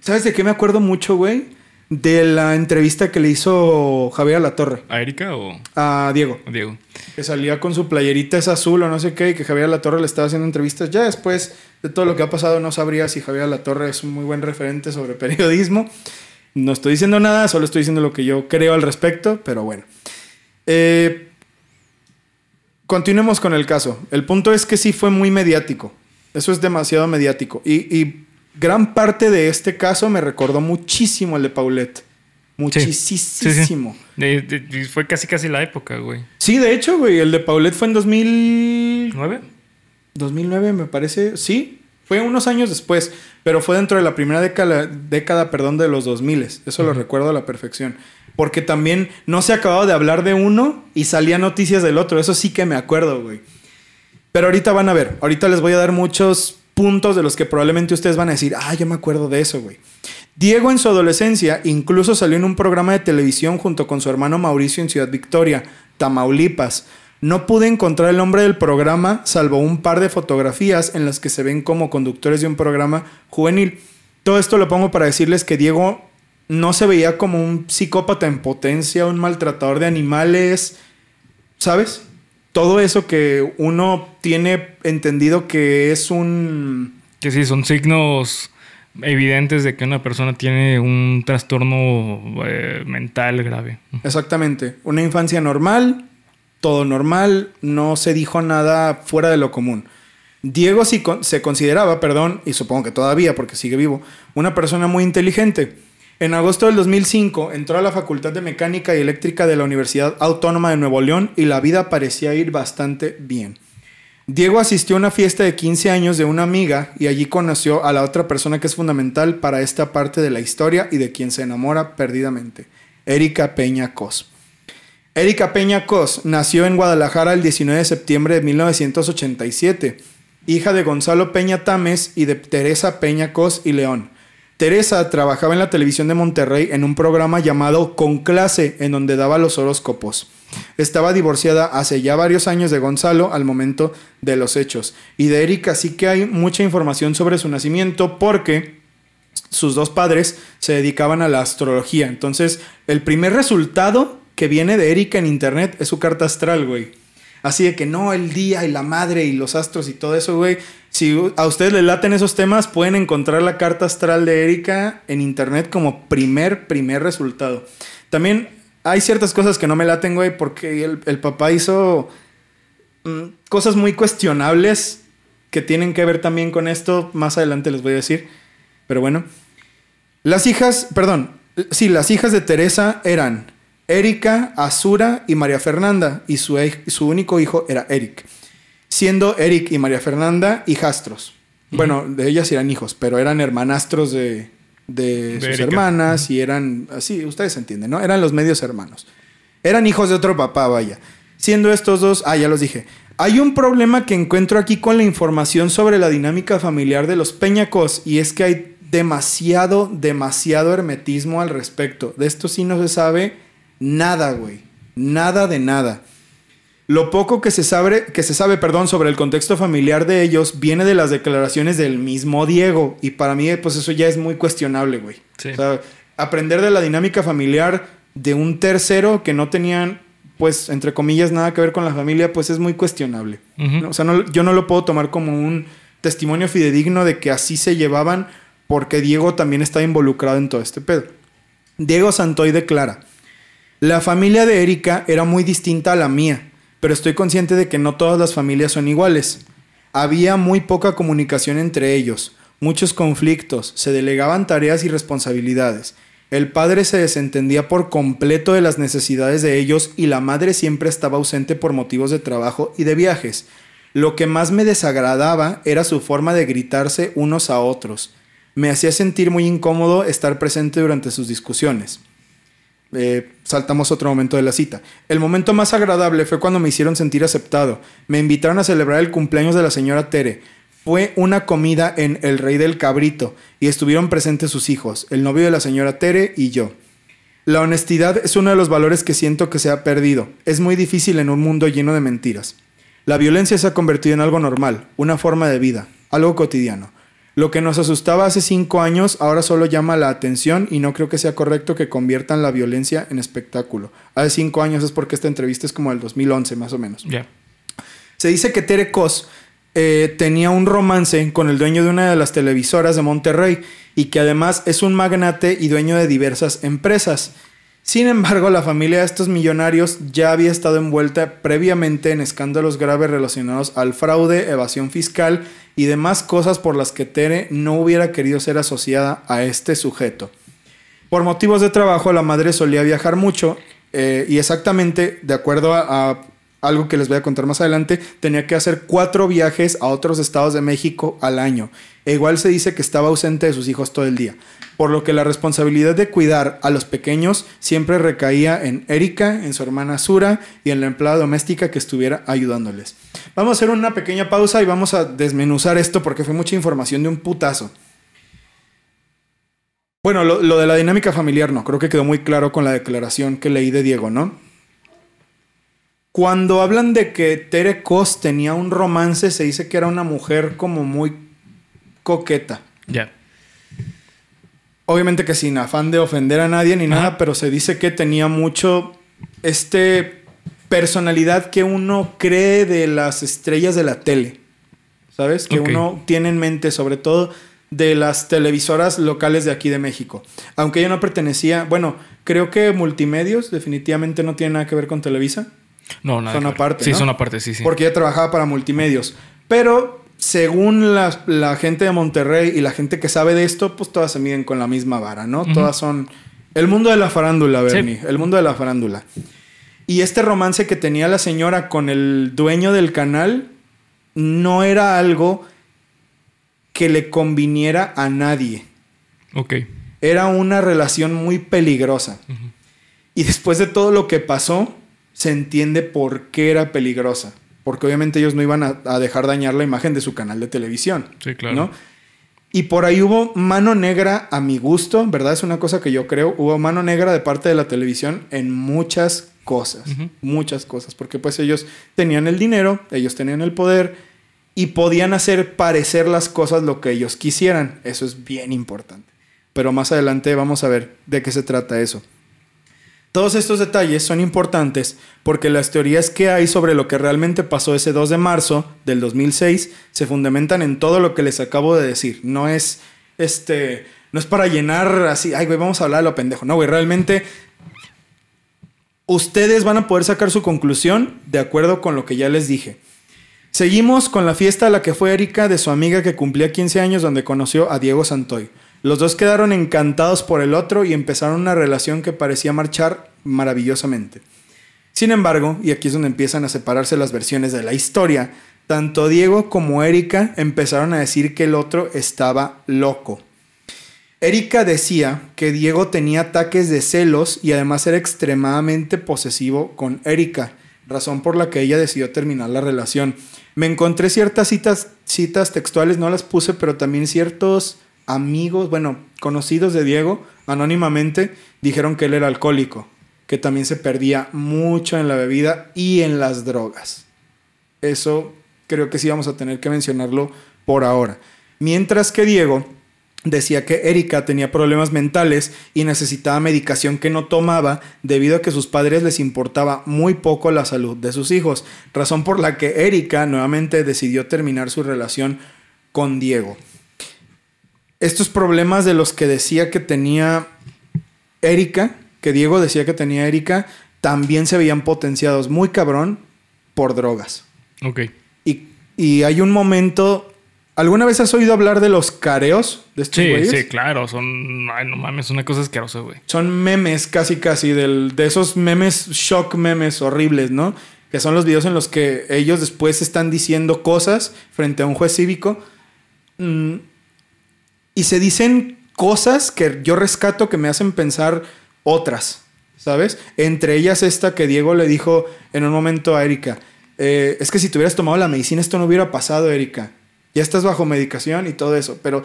S3: ¿Sabes de qué me acuerdo mucho, güey? de la entrevista que le hizo Javier a la Torre.
S1: ¿A Erika o...?
S3: A Diego.
S1: Diego.
S3: Que salía con su playerita es azul o no sé qué y que Javier a la Torre le estaba haciendo entrevistas. Ya después de todo lo que ha pasado no sabría si Javier a la Torre es un muy buen referente sobre periodismo. No estoy diciendo nada, solo estoy diciendo lo que yo creo al respecto, pero bueno. Eh, continuemos con el caso. El punto es que sí fue muy mediático. Eso es demasiado mediático. Y, y gran parte de este caso me recordó muchísimo el de Paulette. Muchísimo.
S1: fue casi casi la época, güey.
S3: Sí, de hecho, güey. El de Paulette fue en
S1: 2009.
S3: 2009, me parece. Sí, fue unos años después, pero fue dentro de la primera década, década perdón, de los 2000. Eso lo recuerdo a la perfección. Porque también no se acababa de hablar de uno y salía noticias del otro. Eso sí que me acuerdo, güey. Pero ahorita van a ver. Ahorita les voy a dar muchos puntos de los que probablemente ustedes van a decir, ah, yo me acuerdo de eso, güey. Diego en su adolescencia incluso salió en un programa de televisión junto con su hermano Mauricio en Ciudad Victoria, Tamaulipas. No pude encontrar el nombre del programa, salvo un par de fotografías en las que se ven como conductores de un programa juvenil. Todo esto lo pongo para decirles que Diego no se veía como un psicópata en potencia, un maltratador de animales, ¿sabes? todo eso que uno tiene entendido que es un...
S1: Que sí, son signos evidentes de que una persona tiene un trastorno eh, mental grave.
S3: Exactamente. Una infancia normal, todo normal, no se dijo nada fuera de lo común. Diego sí se consideraba, perdón, y supongo que todavía porque sigue vivo, una persona muy inteligente. En agosto del 2005 entró a la Facultad de Mecánica y Eléctrica de la Universidad Autónoma de Nuevo León y la vida parecía ir bastante bien. Diego asistió a una fiesta de 15 años de una amiga y allí conoció a la otra persona que es fundamental para esta parte de la historia y de quien se enamora perdidamente, Erika Peña Cos. Erika Peña Cos nació en Guadalajara el 19 de septiembre de 1987, hija de Gonzalo Peña Tames y de Teresa Peña Cos y León. Teresa trabajaba en la televisión de Monterrey en un programa llamado Con Clase, en donde daba los horóscopos. Estaba divorciada hace ya varios años de Gonzalo al momento de los hechos. Y de Erika sí que hay mucha información sobre su nacimiento porque sus dos padres se dedicaban a la astrología. Entonces, el primer resultado que viene de Erika en internet es su carta astral, güey. Así de que no, el día y la madre y los astros y todo eso, güey. Si a ustedes les laten esos temas, pueden encontrar la carta astral de Erika en internet como primer, primer resultado. También hay ciertas cosas que no me laten, güey, porque el, el papá hizo mm, cosas muy cuestionables que tienen que ver también con esto. Más adelante les voy a decir. Pero bueno. Las hijas, perdón, sí, las hijas de Teresa eran Erika, Azura y María Fernanda, y su, su único hijo era Eric, siendo Eric y María Fernanda hijastros. Bueno, de ellas eran hijos, pero eran hermanastros de, de
S1: De
S3: sus
S1: Erika.
S3: hermanas y eran así, ustedes entienden, ¿no? Eran los medios hermanos. Eran hijos de otro papá, vaya. Siendo estos dos, ah, ya los dije. Hay un problema que encuentro aquí con la información sobre la dinámica familiar de los Peñacos y es que hay demasiado, demasiado hermetismo al respecto. De esto sí no se sabe nada, güey. Nada de nada. Lo poco que se sabe, que se sabe, perdón, sobre el contexto familiar de ellos viene de las declaraciones del mismo Diego y para mí pues eso ya es muy cuestionable, güey.
S1: Sí.
S3: O sea, aprender de la dinámica familiar de un tercero que no tenían pues entre comillas nada que ver con la familia, pues es muy cuestionable. O sea, no- yo no lo puedo tomar como un testimonio fidedigno de que así se llevaban porque Diego también estaba involucrado en todo este pedo. Diego Santoy declara, la familia de Erika era muy distinta a la mía, pero estoy consciente de que no todas las familias son iguales. Había muy poca comunicación entre ellos, muchos conflictos, se delegaban tareas y responsabilidades. El padre se desentendía por completo de las necesidades de ellos y la madre siempre estaba ausente por motivos de trabajo y de viajes. Lo que más me desagradaba era su forma de gritarse unos a otros. Me hacía sentir muy incómodo estar presente durante sus discusiones. Eh, saltamos otro momento de la cita. El momento más agradable fue cuando me hicieron sentir aceptado. Me invitaron a celebrar el cumpleaños de la señora Tere. Fue una comida en El Rey del Cabrito y estuvieron presentes sus hijos, el novio de la señora Tere y yo. La honestidad es uno de los valores que siento que se ha perdido. Es muy difícil en un mundo lleno de mentiras. La violencia se ha convertido en algo normal, una forma de vida, algo cotidiano. Lo que nos asustaba hace cinco años ahora solo llama la atención y no creo que sea correcto que conviertan la violencia en espectáculo. Hace cinco años es porque esta entrevista es como del 2011 más o menos.
S1: Ya.
S3: Se dice que Tere Cos eh, tenía un romance con el dueño de una de las televisoras de Monterrey y que además es un magnate y dueño de diversas empresas. Sin embargo, la familia de estos millonarios ya había estado envuelta previamente en escándalos graves relacionados al fraude, evasión fiscal y demás cosas por las que Tere no hubiera querido ser asociada a este sujeto. Por motivos de trabajo, la madre solía viajar mucho eh, y exactamente, de acuerdo a, a algo que les voy a contar más adelante, tenía que hacer cuatro viajes a otros estados de México al año. E igual se dice que estaba ausente de sus hijos todo el día. Por lo que la responsabilidad de cuidar a los pequeños siempre recaía en Erika, en su hermana Sura y en la empleada doméstica que estuviera ayudándoles. Vamos a hacer una pequeña pausa y vamos a desmenuzar esto porque fue mucha información de un putazo. Bueno, lo, lo de la dinámica familiar no, creo que quedó muy claro con la declaración que leí de Diego, ¿no? Cuando hablan de que Tere Cos tenía un romance, se dice que era una mujer como muy coqueta.
S1: Ya.
S3: Obviamente que sin afán de ofender a nadie ni nada, pero se dice que tenía mucho este personalidad que uno cree de las estrellas de la tele. ¿Sabes? Que uno tiene en mente, sobre todo de las televisoras locales de aquí de México. Aunque ella no pertenecía, bueno, creo que multimedios definitivamente no tiene nada que ver con Televisa.
S1: No, nada.
S3: Son aparte,
S1: Sí,
S3: ¿no?
S1: son aparte, sí, sí.
S3: Porque ella trabajaba para multimedios. Pero según la, la gente de Monterrey y la gente que sabe de esto, pues todas se miden con la misma vara, ¿no? Todas son el mundo de la farándula,
S1: Sí.
S3: Bernie. El mundo de la farándula. Y este romance que tenía la señora con el dueño del canal no era algo que le conviniera a nadie.
S1: Ok.
S3: Era una relación muy peligrosa. Y después de todo lo que pasó, se entiende por qué era peligrosa. Porque obviamente ellos no iban a, a dejar dañar la imagen de su canal de televisión.
S1: Sí, claro.
S3: ¿no? Y por ahí hubo mano negra a mi gusto, ¿verdad? Es una cosa que yo creo. Hubo mano negra de parte de la televisión en muchas cosas. Muchas cosas. Porque pues ellos tenían el dinero, ellos tenían el poder y podían hacer parecer las cosas lo que ellos quisieran. Eso es bien importante. Pero más adelante vamos a ver de qué se trata eso. Todos estos detalles son importantes porque las teorías que hay sobre lo que realmente pasó ese 2 de marzo del 2006 se fundamentan en todo lo que les acabo de decir. No es este no es para llenar así, ay güey, vamos a hablar de lo pendejo. No, güey, realmente ustedes van a poder sacar su conclusión de acuerdo con lo que ya les dije. Seguimos con la fiesta a la que fue Erika de su amiga que cumplía 15 años donde conoció a Diego Santoy. Los dos quedaron encantados por el otro y empezaron una relación que parecía marchar maravillosamente. Sin embargo, y aquí es donde empiezan a separarse las versiones de la historia, tanto Diego como Erika empezaron a decir que el otro estaba loco. Erika decía que Diego tenía ataques de celos y además era extremadamente posesivo con Erika, razón por la que ella decidió terminar la relación. Me encontré ciertas citas, citas textuales, no las puse, pero también ciertos amigos, bueno, conocidos de Diego, anónimamente, dijeron que él era alcohólico, que también se perdía mucho en la bebida y en las drogas. Eso creo que sí vamos a tener que mencionarlo por ahora. Mientras que Diego decía que Erika tenía problemas mentales y necesitaba medicación que no tomaba debido a que sus padres les importaba muy poco la salud de sus hijos, razón por la que Erika nuevamente decidió terminar su relación con Diego estos problemas de los que decía que tenía Erika, que Diego decía que tenía Erika, también se veían potenciados muy cabrón por drogas.
S1: Ok.
S3: Y, y hay un momento. ¿Alguna vez has oído hablar de los careos de estos
S1: Sí,
S3: güeyes?
S1: sí, claro. Son. Ay, no mames, una cosa asquerosa, güey.
S3: Son memes casi casi del, de esos memes, shock memes horribles, ¿no? Que son los videos en los que ellos después están diciendo cosas frente a un juez cívico. Mm, y se dicen cosas que yo rescato que me hacen pensar otras, ¿sabes? Entre ellas esta que Diego le dijo en un momento a Erika. eh, es que si te hubieras tomado la medicina esto no hubiera pasado, Erika. Ya estás bajo medicación y todo eso, pero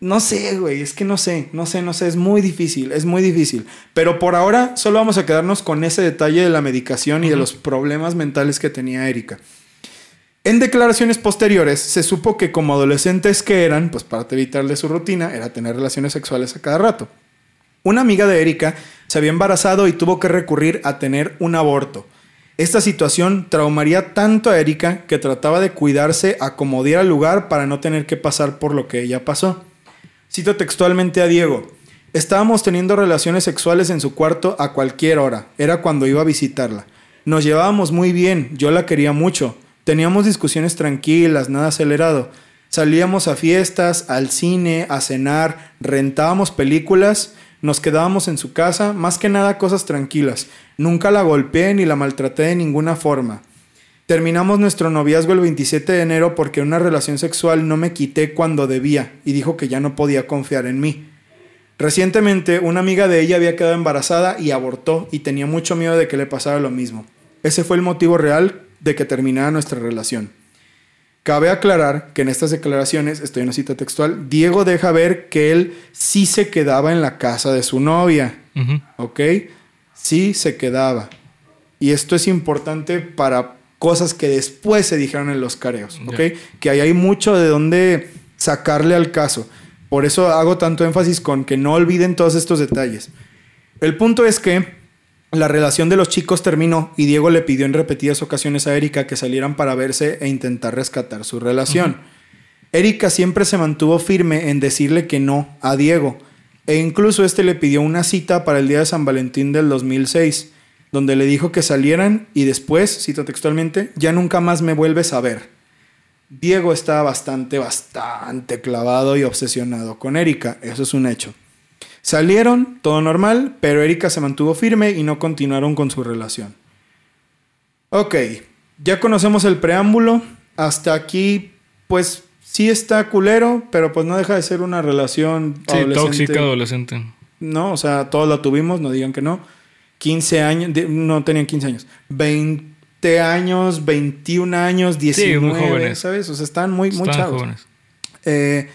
S3: no sé, güey, es que no sé, no sé, no sé, es muy difícil, es muy difícil. Pero por ahora solo vamos a quedarnos con ese detalle de la medicación y de los problemas mentales que tenía Erika. En declaraciones posteriores se supo que como adolescentes que eran, pues para evitarle su rutina, era tener relaciones sexuales a cada rato. Una amiga de Erika se había embarazado y tuvo que recurrir a tener un aborto. Esta situación traumaría tanto a Erika que trataba de cuidarse a como diera lugar para no tener que pasar por lo que ella pasó. Cito textualmente a Diego. Estábamos teniendo relaciones sexuales en su cuarto a cualquier hora. Era cuando iba a visitarla. Nos llevábamos muy bien, yo la quería mucho. Teníamos discusiones tranquilas, nada acelerado. Salíamos a fiestas, al cine, a cenar, rentábamos películas, nos quedábamos en su casa, más que nada cosas tranquilas. Nunca la golpeé ni la maltraté de ninguna forma. Terminamos nuestro noviazgo el 27 de enero porque una relación sexual no me quité cuando debía y dijo que ya no podía confiar en mí. Recientemente una amiga de ella había quedado embarazada y abortó y tenía mucho miedo de que le pasara lo mismo. Ese fue el motivo real de que terminara nuestra relación. Cabe aclarar que en estas declaraciones, estoy en una cita textual, Diego deja ver que él sí se quedaba en la casa de su novia. ¿ok? Sí se quedaba. Y esto es importante para cosas que después se dijeron en los careos, ¿ok? Que ahí hay mucho de dónde sacarle al caso. Por eso hago tanto énfasis con que no olviden todos estos detalles. El punto es que la relación de los chicos terminó y Diego le pidió en repetidas ocasiones a Erika que salieran para verse e intentar rescatar su relación. Erika siempre se mantuvo firme en decirle que no a Diego e incluso este le pidió una cita para el día de San Valentín del 2006, donde le dijo que salieran y después, cito textualmente, ya nunca más me vuelves a ver. Diego estaba bastante, bastante clavado y obsesionado con Erika, eso es un hecho. Salieron, todo normal, pero Erika se mantuvo firme y no continuaron con su relación. Ok, ya conocemos el preámbulo. Hasta aquí, pues sí está culero, pero pues no deja de ser una relación
S1: Sí,
S3: adolescente.
S1: tóxica adolescente.
S3: No, o sea, todos la tuvimos, no digan que no. 15 años, no tenían 15 años. 20 años, 21 años, 19,
S1: muy jóvenes.
S3: ¿sabes? O sea, están muy, muy chavos.
S1: jóvenes.
S3: Eh,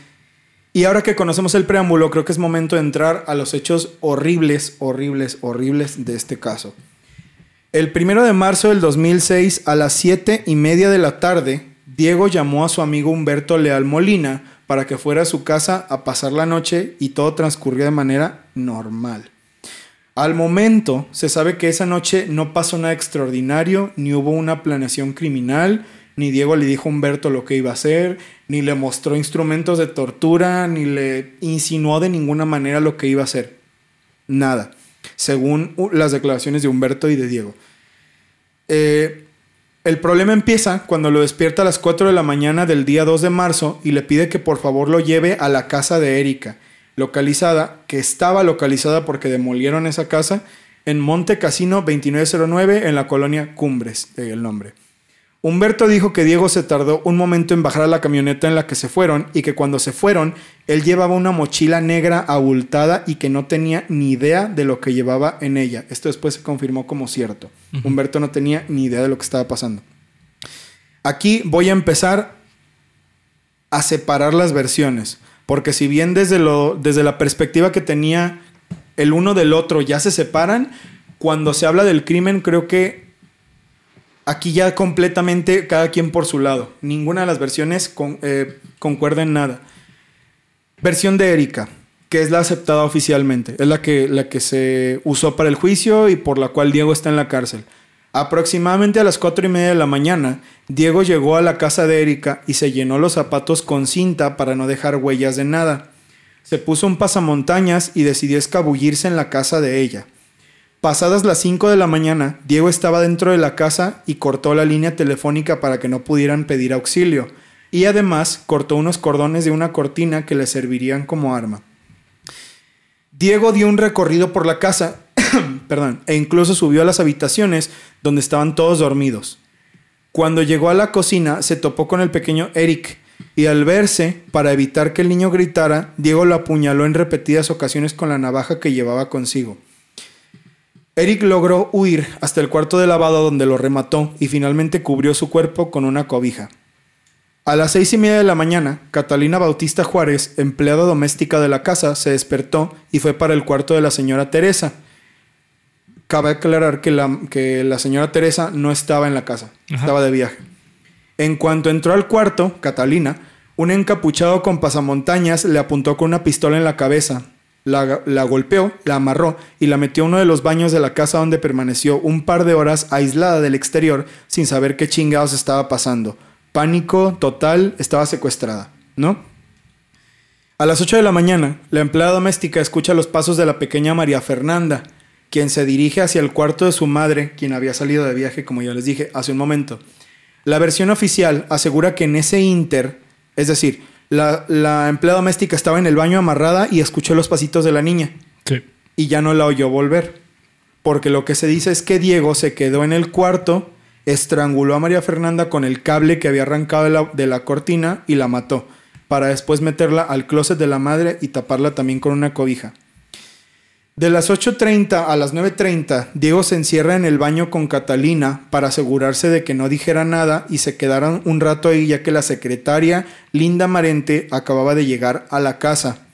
S3: y ahora que conocemos el preámbulo, creo que es momento de entrar a los hechos horribles, horribles, horribles de este caso. El primero de marzo del 2006, a las 7 y media de la tarde, Diego llamó a su amigo Humberto Leal Molina para que fuera a su casa a pasar la noche y todo transcurrió de manera normal. Al momento, se sabe que esa noche no pasó nada extraordinario, ni hubo una planeación criminal, ni Diego le dijo a Humberto lo que iba a hacer, ni le mostró instrumentos de tortura, ni le insinuó de ninguna manera lo que iba a hacer. Nada, según las declaraciones de Humberto y de Diego. Eh, el problema empieza cuando lo despierta a las 4 de la mañana del día 2 de marzo y le pide que por favor lo lleve a la casa de Erika, localizada, que estaba localizada porque demolieron esa casa, en Monte Casino 2909 en la colonia Cumbres, el nombre. Humberto dijo que Diego se tardó un momento en bajar a la camioneta en la que se fueron y que cuando se fueron él llevaba una mochila negra abultada y que no tenía ni idea de lo que llevaba en ella. Esto después se confirmó como cierto. Humberto no tenía ni idea de lo que estaba pasando. Aquí voy a empezar a separar las versiones, porque si bien desde, lo, desde la perspectiva que tenía el uno del otro ya se separan, cuando se habla del crimen creo que Aquí ya completamente cada quien por su lado. Ninguna de las versiones eh, concuerda en nada. Versión de Erika, que es la aceptada oficialmente. Es la que, la que se usó para el juicio y por la cual Diego está en la cárcel. Aproximadamente a las cuatro y media de la mañana, Diego llegó a la casa de Erika y se llenó los zapatos con cinta para no dejar huellas de nada. Se puso un pasamontañas y decidió escabullirse en la casa de ella. Pasadas las 5 de la mañana, Diego estaba dentro de la casa y cortó la línea telefónica para que no pudieran pedir auxilio, y además cortó unos cordones de una cortina que le servirían como arma. Diego dio un recorrido por la casa, perdón, e incluso subió a las habitaciones donde estaban todos dormidos. Cuando llegó a la cocina, se topó con el pequeño Eric, y al verse, para evitar que el niño gritara, Diego lo apuñaló en repetidas ocasiones con la navaja que llevaba consigo. Eric logró huir hasta el cuarto de lavado donde lo remató y finalmente cubrió su cuerpo con una cobija. A las seis y media de la mañana, Catalina Bautista Juárez, empleada doméstica de la casa, se despertó y fue para el cuarto de la señora Teresa. Cabe aclarar que la, que la señora Teresa no estaba en la casa, estaba de viaje. En cuanto entró al cuarto, Catalina, un encapuchado con pasamontañas le apuntó con una pistola en la cabeza, la, golpeó, la amarró y la metió a uno de los baños de la casa donde permaneció un par de horas aislada del exterior sin saber qué chingados estaba pasando. Pánico total, estaba secuestrada, ¿no? A las 8 de la mañana, la empleada doméstica escucha los pasos de la pequeña María Fernanda, quien se dirige hacia el cuarto de su madre, quien había salido de viaje, como ya les dije hace un momento. La versión oficial asegura que en ese inter, es decir, la, empleada doméstica estaba en el baño amarrada y escuchó los pasitos de la niña.
S1: Sí.
S3: Y ya no la oyó volver. Porque lo que se dice es que Diego se quedó en el cuarto, estranguló a María Fernanda con el cable que había arrancado de la, de la cortina y la mató, para después meterla al closet de la madre y taparla también con una cobija. De las 8.30 a las 9.30, Diego se encierra en el baño con Catalina para asegurarse de que no dijera nada y se quedaran un rato ahí ya que la secretaria Linda Marente acababa de llegar a la casa.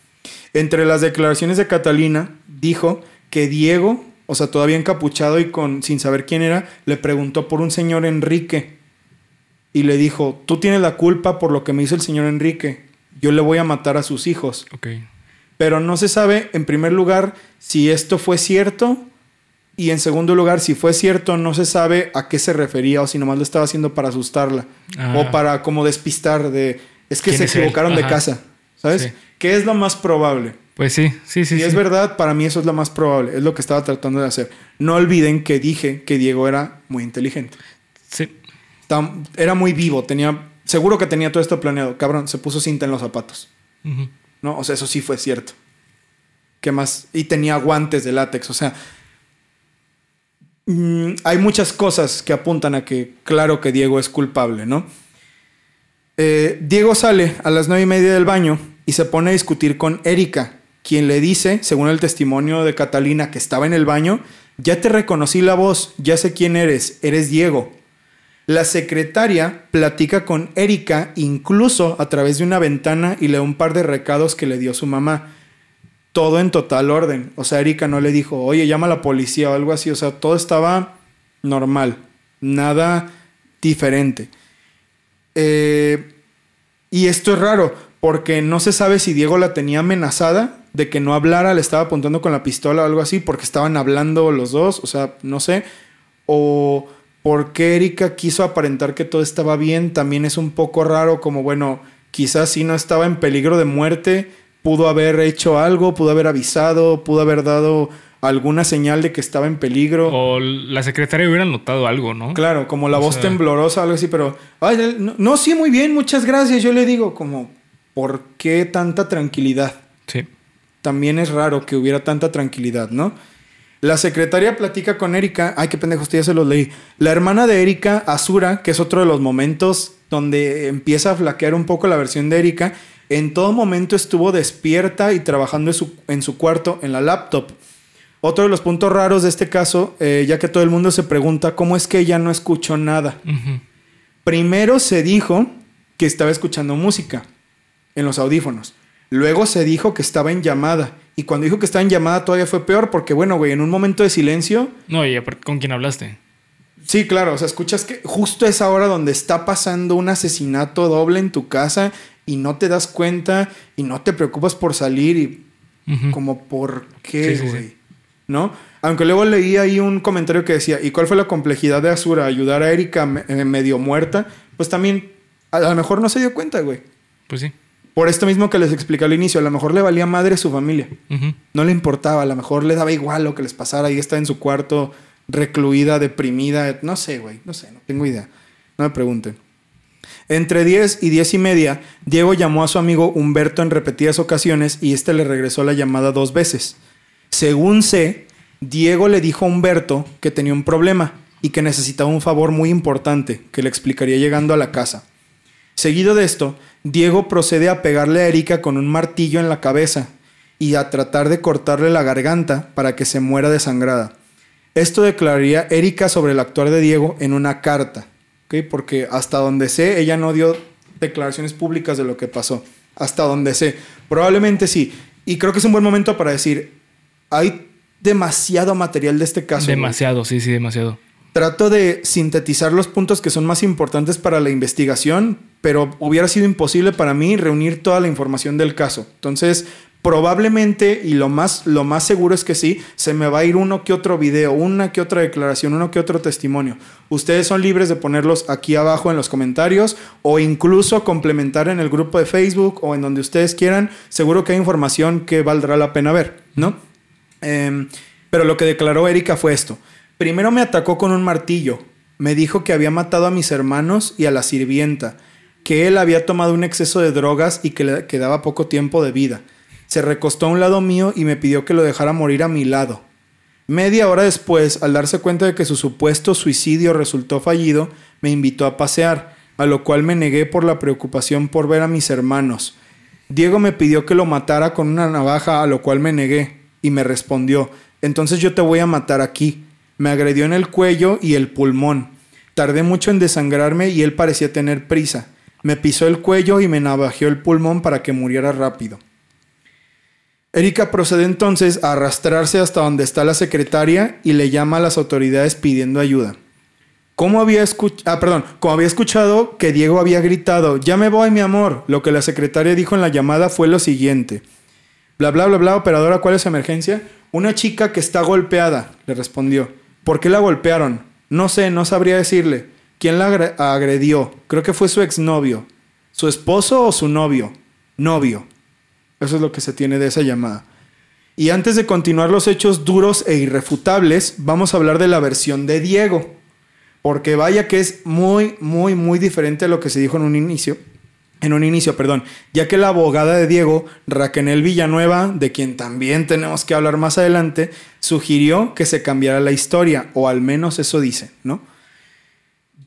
S3: Entre las declaraciones de Catalina, dijo que Diego, o sea, todavía encapuchado y con, sin saber quién era, le preguntó por un señor Enrique y le dijo, tú tienes la culpa por lo que me hizo el señor Enrique, yo le voy a matar a sus hijos. Pero no se sabe, en primer lugar, si esto fue cierto y en segundo lugar, si fue cierto, no se sabe a qué se refería o si nomás lo estaba haciendo para asustarla o
S1: Ah.
S3: para como despistar de... Es que
S1: ¿Quién
S3: se
S1: es
S3: equivocaron de casa, ¿sabes?
S1: Sí.
S3: ¿Qué es lo más probable?
S1: Pues sí, sí, sí.
S3: Si
S1: sí.
S3: es verdad, para mí eso es lo más probable, es lo que estaba tratando de hacer. No olviden que dije que Diego era muy inteligente.
S1: Sí.
S3: Era muy vivo, tenía... Seguro que tenía todo esto planeado. Cabrón, se puso cinta en los zapatos.
S1: Ujú.
S3: ¿No? O sea, eso sí fue cierto. ¿Qué más? Y tenía guantes de látex, o sea... mm, hay muchas cosas que apuntan a que, claro que Diego es culpable, ¿no? Eh, Diego sale a las nueve y media del baño y se pone a discutir con Erika, quien le dice, según el testimonio de Catalina que estaba en el baño, ya te reconocí la voz, ya sé quién eres, eres Diego. La secretaria platica con Erika incluso a través de una ventana y le da un par de recados que le dio su mamá. Todo en total orden. O sea, Erika no le dijo, oye, llama a la policía o algo así. O sea, todo estaba normal. Nada diferente. Eh, Y esto es raro, porque no se sabe si Diego la tenía amenazada de que no hablara, le estaba apuntando con la pistola o algo así, porque estaban hablando los dos, o sea, no sé. O porque Erika quiso aparentar que todo estaba bien, también es un poco raro, como bueno, quizás si no estaba en peligro de muerte, pudo haber hecho algo, pudo haber avisado, pudo haber dado alguna señal de que estaba en peligro.
S1: O la secretaria hubiera notado algo, ¿no?
S3: Claro, como la
S1: O
S3: voz
S1: sea-
S3: temblorosa, algo así, pero, ay, no, no, sí, muy bien, muchas gracias. Yo le digo, como, ¿por qué tanta tranquilidad?
S1: Sí.
S3: También es raro que hubiera tanta tranquilidad, ¿no? La secretaria platica con Erika. Ay, qué pendejo, esto ya se los leí. La hermana de Erika, Azura, que es otro de los momentos donde empieza a flaquear un poco la versión de Erika, en todo momento estuvo despierta y trabajando en su, en su cuarto, en la laptop. Otro de los puntos raros de este caso, eh, ya que todo el mundo se pregunta cómo es que ella no escuchó nada. Primero se dijo que estaba escuchando música en los audífonos. Luego se dijo que estaba en llamada. Y cuando dijo que estaba en llamada todavía fue peor porque, bueno, güey, en un momento de silencio...
S1: No, y ¿con quién hablaste?
S3: Sí, claro, o sea, escuchas que justo es ahora donde está pasando un asesinato doble en tu casa y no te das cuenta y no te preocupas por salir y como por qué,
S1: Sí, sí, sí.
S3: güey. ¿No? Aunque luego leí ahí un comentario que decía, ¿y cuál fue la complejidad de Azura? Ayudar a Erika eh, medio muerta. Pues también, a lo mejor no se dio cuenta, güey.
S1: Pues sí.
S3: Por esto mismo que les expliqué al inicio, a lo mejor le valía madre su familia. No le importaba, a lo mejor le daba igual lo que les pasara. Ahí está en su cuarto, recluida, deprimida. No sé, güey, no sé, no tengo idea. No me pregunten. Entre 10 y 10 y media, Diego llamó a su amigo Humberto en repetidas ocasiones y este le regresó la llamada dos veces. Según sé, Diego le dijo a Humberto que tenía un problema y que necesitaba un favor muy importante que le explicaría llegando a la casa. Seguido de esto, Diego procede a pegarle a Erika con un martillo en la cabeza y a tratar de cortarle la garganta para que se muera desangrada. Esto declararía Erika sobre el actuar de Diego en una carta, porque hasta donde sé, ella no dio declaraciones públicas de lo que pasó. Hasta donde sé. Probablemente sí. Y creo que es un buen momento para decir, hay demasiado material de este caso.
S1: Demasiado, sí, sí, demasiado.
S3: Trato de sintetizar los puntos que son más importantes para la investigación, pero hubiera sido imposible para mí reunir toda la información del caso. Entonces, probablemente, y lo más, lo más seguro es que sí, se me va a ir uno que otro video, una que otra declaración, uno que otro testimonio. Ustedes son libres de ponerlos aquí abajo en los comentarios o incluso complementar en el grupo de Facebook o en donde ustedes quieran. Seguro que hay información que valdrá la pena ver, ¿no? Em, pero lo que declaró Erika fue esto. Primero me atacó con un martillo. Me dijo que había matado a mis hermanos y a la sirvienta, que él había tomado un exceso de drogas y que le quedaba poco tiempo de vida. Se recostó a un lado mío y me pidió que lo dejara morir a mi lado. Media hora después, al darse cuenta de que su supuesto suicidio resultó fallido, me invitó a pasear, a lo cual me negué por la preocupación por ver a mis hermanos. Diego me pidió que lo matara con una navaja, a lo cual me negué, y me respondió, entonces yo te voy a matar aquí. Me agredió en el cuello y el pulmón. Tardé mucho en desangrarme y él parecía tener prisa. Me pisó el cuello y me navajeó el pulmón para que muriera rápido. Erika procede entonces a arrastrarse hasta donde está la secretaria y le llama a las autoridades pidiendo ayuda. Como había, ah, perdón, como había escuchado que Diego había gritado, ya me voy mi amor, lo que la secretaria dijo en la llamada fue lo siguiente. Bla, bla, bla, bla, operadora, ¿cuál es su emergencia? Una chica que está golpeada, le respondió. ¿Por qué la golpearon? No sé, no sabría decirle. ¿Quién la agre- agredió? Creo que fue su exnovio. ¿Su esposo o su novio? Novio. Eso es lo que se tiene de esa llamada. Y antes de continuar los hechos duros e irrefutables, vamos a hablar de la versión de Diego. Porque vaya que es muy, muy, muy diferente a lo que se dijo en un inicio. En un inicio, perdón. Ya que la abogada de Diego, Raquel Villanueva, de quien también tenemos que hablar más adelante, sugirió que se cambiara la historia, o al menos eso dice, ¿no?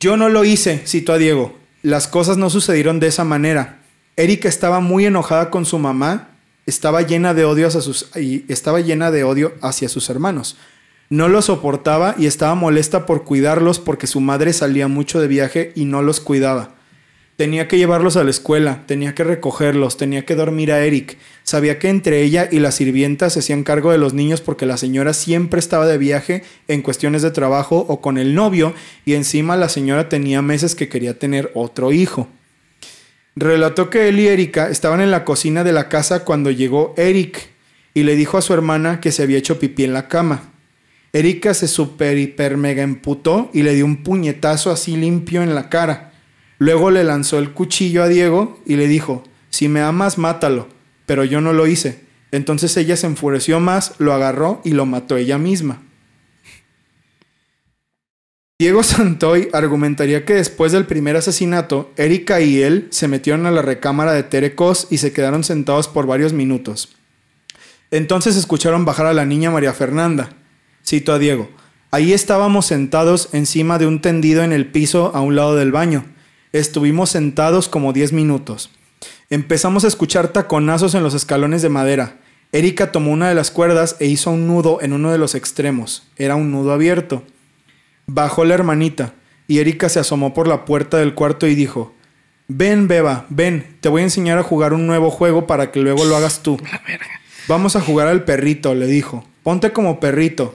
S3: Yo no lo hice, citó a Diego. Las cosas no sucedieron de esa manera. Erika estaba muy enojada con su mamá, estaba llena de odio hacia sus y estaba llena de odio hacia sus hermanos. No los soportaba y estaba molesta por cuidarlos porque su madre salía mucho de viaje y no los cuidaba. Tenía que llevarlos a la escuela, tenía que recogerlos, tenía que dormir a Eric. Sabía que entre ella y la sirvienta se hacían cargo de los niños porque la señora siempre estaba de viaje en cuestiones de trabajo o con el novio y encima la señora tenía meses que quería tener otro hijo. Relató que él y Erika estaban en la cocina de la casa cuando llegó Eric y le dijo a su hermana que se había hecho pipí en la cama. Erika se super hiper mega emputó y le dio un puñetazo así limpio en la cara. Luego le lanzó el cuchillo a Diego y le dijo, si me amas, mátalo. Pero yo no lo hice. Entonces ella se enfureció más, lo agarró y lo mató ella misma. Diego Santoy argumentaría que después del primer asesinato, Erika y él se metieron a la recámara de Terecos y se quedaron sentados por varios minutos. Entonces escucharon bajar a la niña María Fernanda. Cito a Diego. Ahí estábamos sentados encima de un tendido en el piso a un lado del baño. Estuvimos sentados como 10 minutos. Empezamos a escuchar taconazos en los escalones de madera. Erika tomó una de las cuerdas e hizo un nudo en uno de los extremos. Era un nudo abierto. Bajó la hermanita y Erika se asomó por la puerta del cuarto y dijo, Ven, Beba, ven, te voy a enseñar a jugar un nuevo juego para que luego lo hagas tú. Vamos a jugar al perrito, le dijo. Ponte como perrito.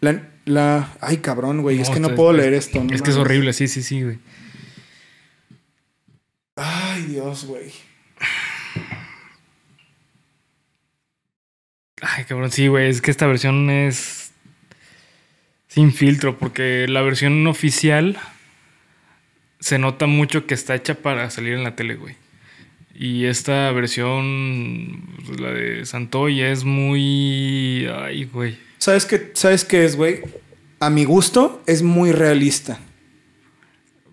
S3: La... la... Ay, cabrón, güey, es que no puedo leer esto.
S1: es que es horrible, sí, sí, sí, güey.
S3: Ay, Dios, güey.
S1: Ay, cabrón, sí, güey, es que esta versión es sin filtro, porque la versión oficial se nota mucho que está hecha para salir en la tele, güey. Y esta versión, pues, la de Santoy, es muy. Ay, güey.
S3: ¿Sabes qué, ¿Sabes qué es, güey? A mi gusto, es muy realista.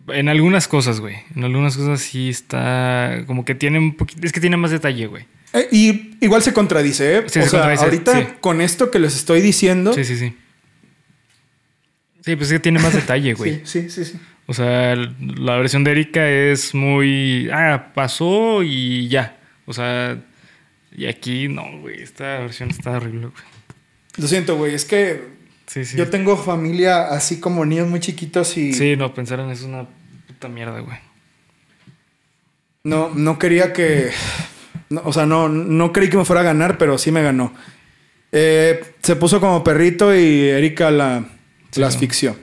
S1: En algunas cosas, güey. En algunas cosas sí está. Como que tiene un poquito. Es que tiene más detalle, güey.
S3: Eh, y igual se contradice, ¿eh? o sea, ahorita con esto que les estoy diciendo.
S1: Sí, sí, sí. Sí, pues es que tiene más detalle, güey.
S3: Sí, sí, sí,
S1: O sea, la versión de Erika es muy. Ah, pasó y ya. O sea, y aquí no, güey. Esta versión está horrible, güey.
S3: Lo siento, güey. Es que. Sí, sí. Yo tengo familia así como niños muy chiquitos y.
S1: Sí, no, pensar en eso es una puta mierda, güey.
S3: No, no quería que. o sea, no, no creí que me fuera a ganar, pero sí me ganó. Eh, se puso como perrito y Erika la la asfixió.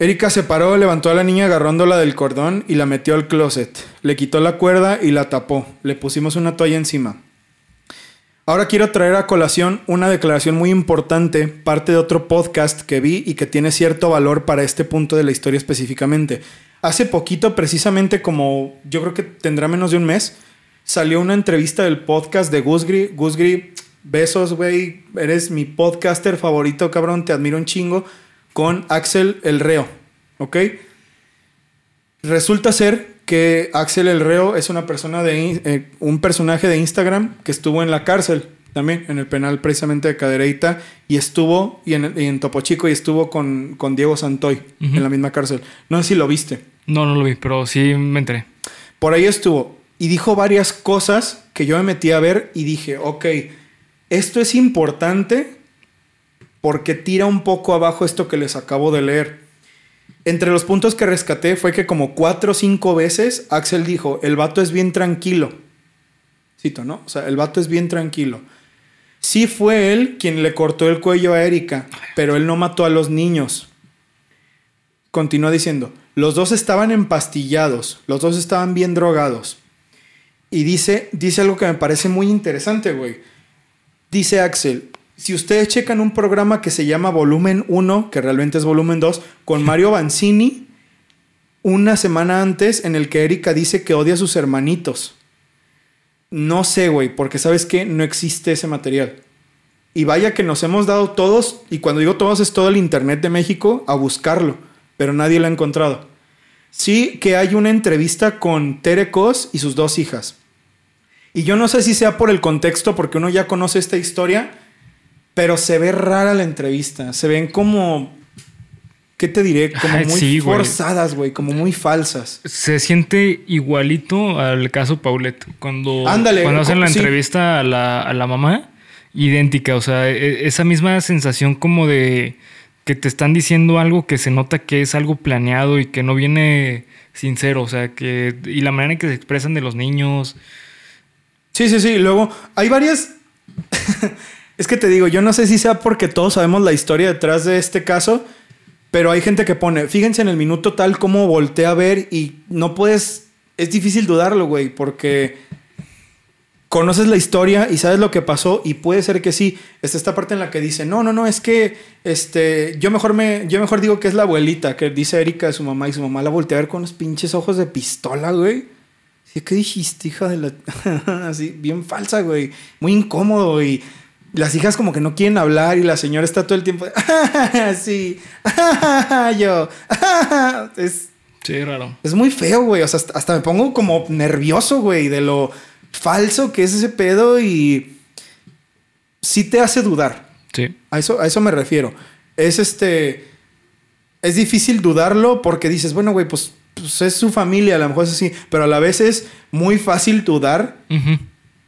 S3: Erika se paró, levantó a la niña agarrándola del cordón y la metió al closet. Le quitó la cuerda y la tapó. Le pusimos una toalla encima. Ahora quiero traer a colación una declaración muy importante, parte de otro podcast que vi y que tiene cierto valor para este punto de la historia específicamente. Hace poquito, precisamente como yo creo que tendrá menos de un mes, salió una entrevista del podcast de Gusgri. Gusgri Besos, güey. Eres mi podcaster favorito, cabrón. Te admiro un chingo. Con Axel el Reo. ¿Ok? Resulta ser que Axel el Reo es una persona de. Eh, un personaje de Instagram que estuvo en la cárcel también, en el penal precisamente de Cadereyta. Y estuvo. Y en, Topo Chico. Y estuvo con, con Diego Santoy en la misma cárcel. No sé si lo viste.
S1: No, no lo vi, pero sí me enteré.
S3: Por ahí estuvo. Y dijo varias cosas que yo me metí a ver y dije, ok esto es importante porque tira un poco abajo esto que les acabo de leer. Entre los puntos que rescaté fue que como cuatro o cinco veces Axel dijo, el vato es bien tranquilo. Cito, ¿no? O sea, el vato es bien tranquilo. Sí fue él quien le cortó el cuello a Erika, pero él no mató a los niños. Continúa diciendo, los dos estaban empastillados, los dos estaban bien drogados. Y dice, dice algo que me parece muy interesante, güey. Dice Axel, si ustedes checan un programa que se llama Volumen 1, que realmente es Volumen 2, con Mario Banzini, una semana antes en el que Erika dice que odia a sus hermanitos. No sé, güey, porque sabes que no existe ese material. Y vaya que nos hemos dado todos, y cuando digo todos es todo el Internet de México, a buscarlo, pero nadie lo ha encontrado. Sí que hay una entrevista con Tere Cos y sus dos hijas. Y yo no sé si sea por el contexto, porque uno ya conoce esta historia, pero se ve rara la entrevista. Se ven como. ¿Qué te diré? Como muy forzadas, güey, como muy falsas.
S1: Se siente igualito al caso Paulette. Cuando, cuando hacen la entrevista a la, a la mamá, idéntica. O sea, e, esa misma sensación como de que te están diciendo algo que se nota que es algo planeado y que no viene sincero. O sea, que. Y la manera en que se expresan de los niños.
S3: Sí, sí, sí. Luego, hay varias. es que te digo, yo no sé si sea porque todos sabemos la historia detrás de este caso, pero hay gente que pone, fíjense en el minuto tal como voltea a ver y no puedes es difícil dudarlo, güey, porque conoces la historia y sabes lo que pasó y puede ser que sí. Está esta parte en la que dice, no, no, no, es que este, yo mejor me, yo mejor digo que es la abuelita, que dice Erika de su mamá y su mamá la voltea a ver con los pinches ojos de pistola, güey. ¿Qué dijiste, hija de la... Así, bien falsa, güey. Muy incómodo y las hijas como que no quieren hablar y la señora está todo el tiempo... sí, yo... es,
S1: Sí, raro.
S3: es muy feo, güey. O sea, hasta, hasta me pongo como nervioso, güey, de lo falso que es ese pedo y sí te hace dudar.
S1: Sí.
S3: A eso, a eso me refiero. Es este. Es difícil dudarlo porque dices, bueno, güey, pues, pues es su familia, a lo mejor es así. Pero a la vez es muy fácil dudar
S1: Ujú.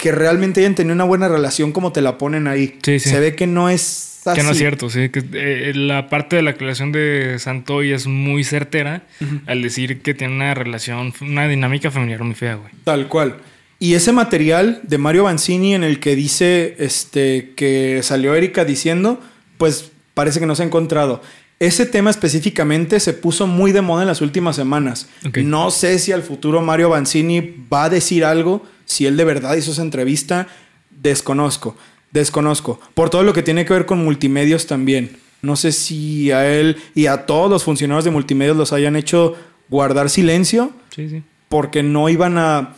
S3: Que realmente hayan tenido una buena relación como te la ponen ahí.
S1: Sí, sí.
S3: Se ve que no es así.
S1: Que no es cierto, sí. Que, eh, la parte de la aclaración de Santoy es muy certera al decir que tiene una relación, una dinámica familiar muy fea, güey.
S3: Tal cual. Y ese material de Mario Banzini en el que dice este, que salió Erika diciendo, pues parece que no se ha encontrado. Ese tema específicamente se puso muy de moda en las últimas semanas. No sé si al futuro Mario Banzini va a decir algo, si él de verdad hizo esa entrevista, desconozco, desconozco. Por todo lo que tiene que ver con multimedios también. No sé si a él y a todos los funcionarios de multimedios los hayan hecho guardar silencio
S1: Sí, sí.
S3: porque no iban a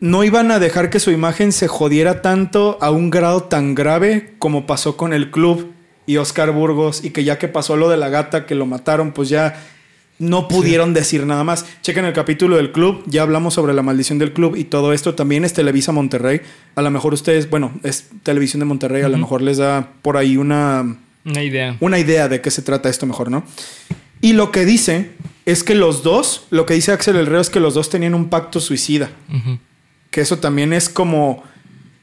S3: no iban a dejar que su imagen se jodiera tanto a un grado tan grave como pasó con el club y Oscar Burgos y que ya que pasó lo de la gata que lo mataron, pues ya no pudieron decir nada más. Chequen el capítulo del club, ya hablamos sobre la maldición del club y todo esto también es Televisa Monterrey. A lo mejor ustedes, bueno, es Televisión de Monterrey, a lo mejor les da por ahí una
S1: Una idea.
S3: una idea de qué se trata esto mejor, ¿no? Y lo que dice es que los dos, lo que dice Axel El Reo es que los dos tenían un pacto suicida. Que eso también es como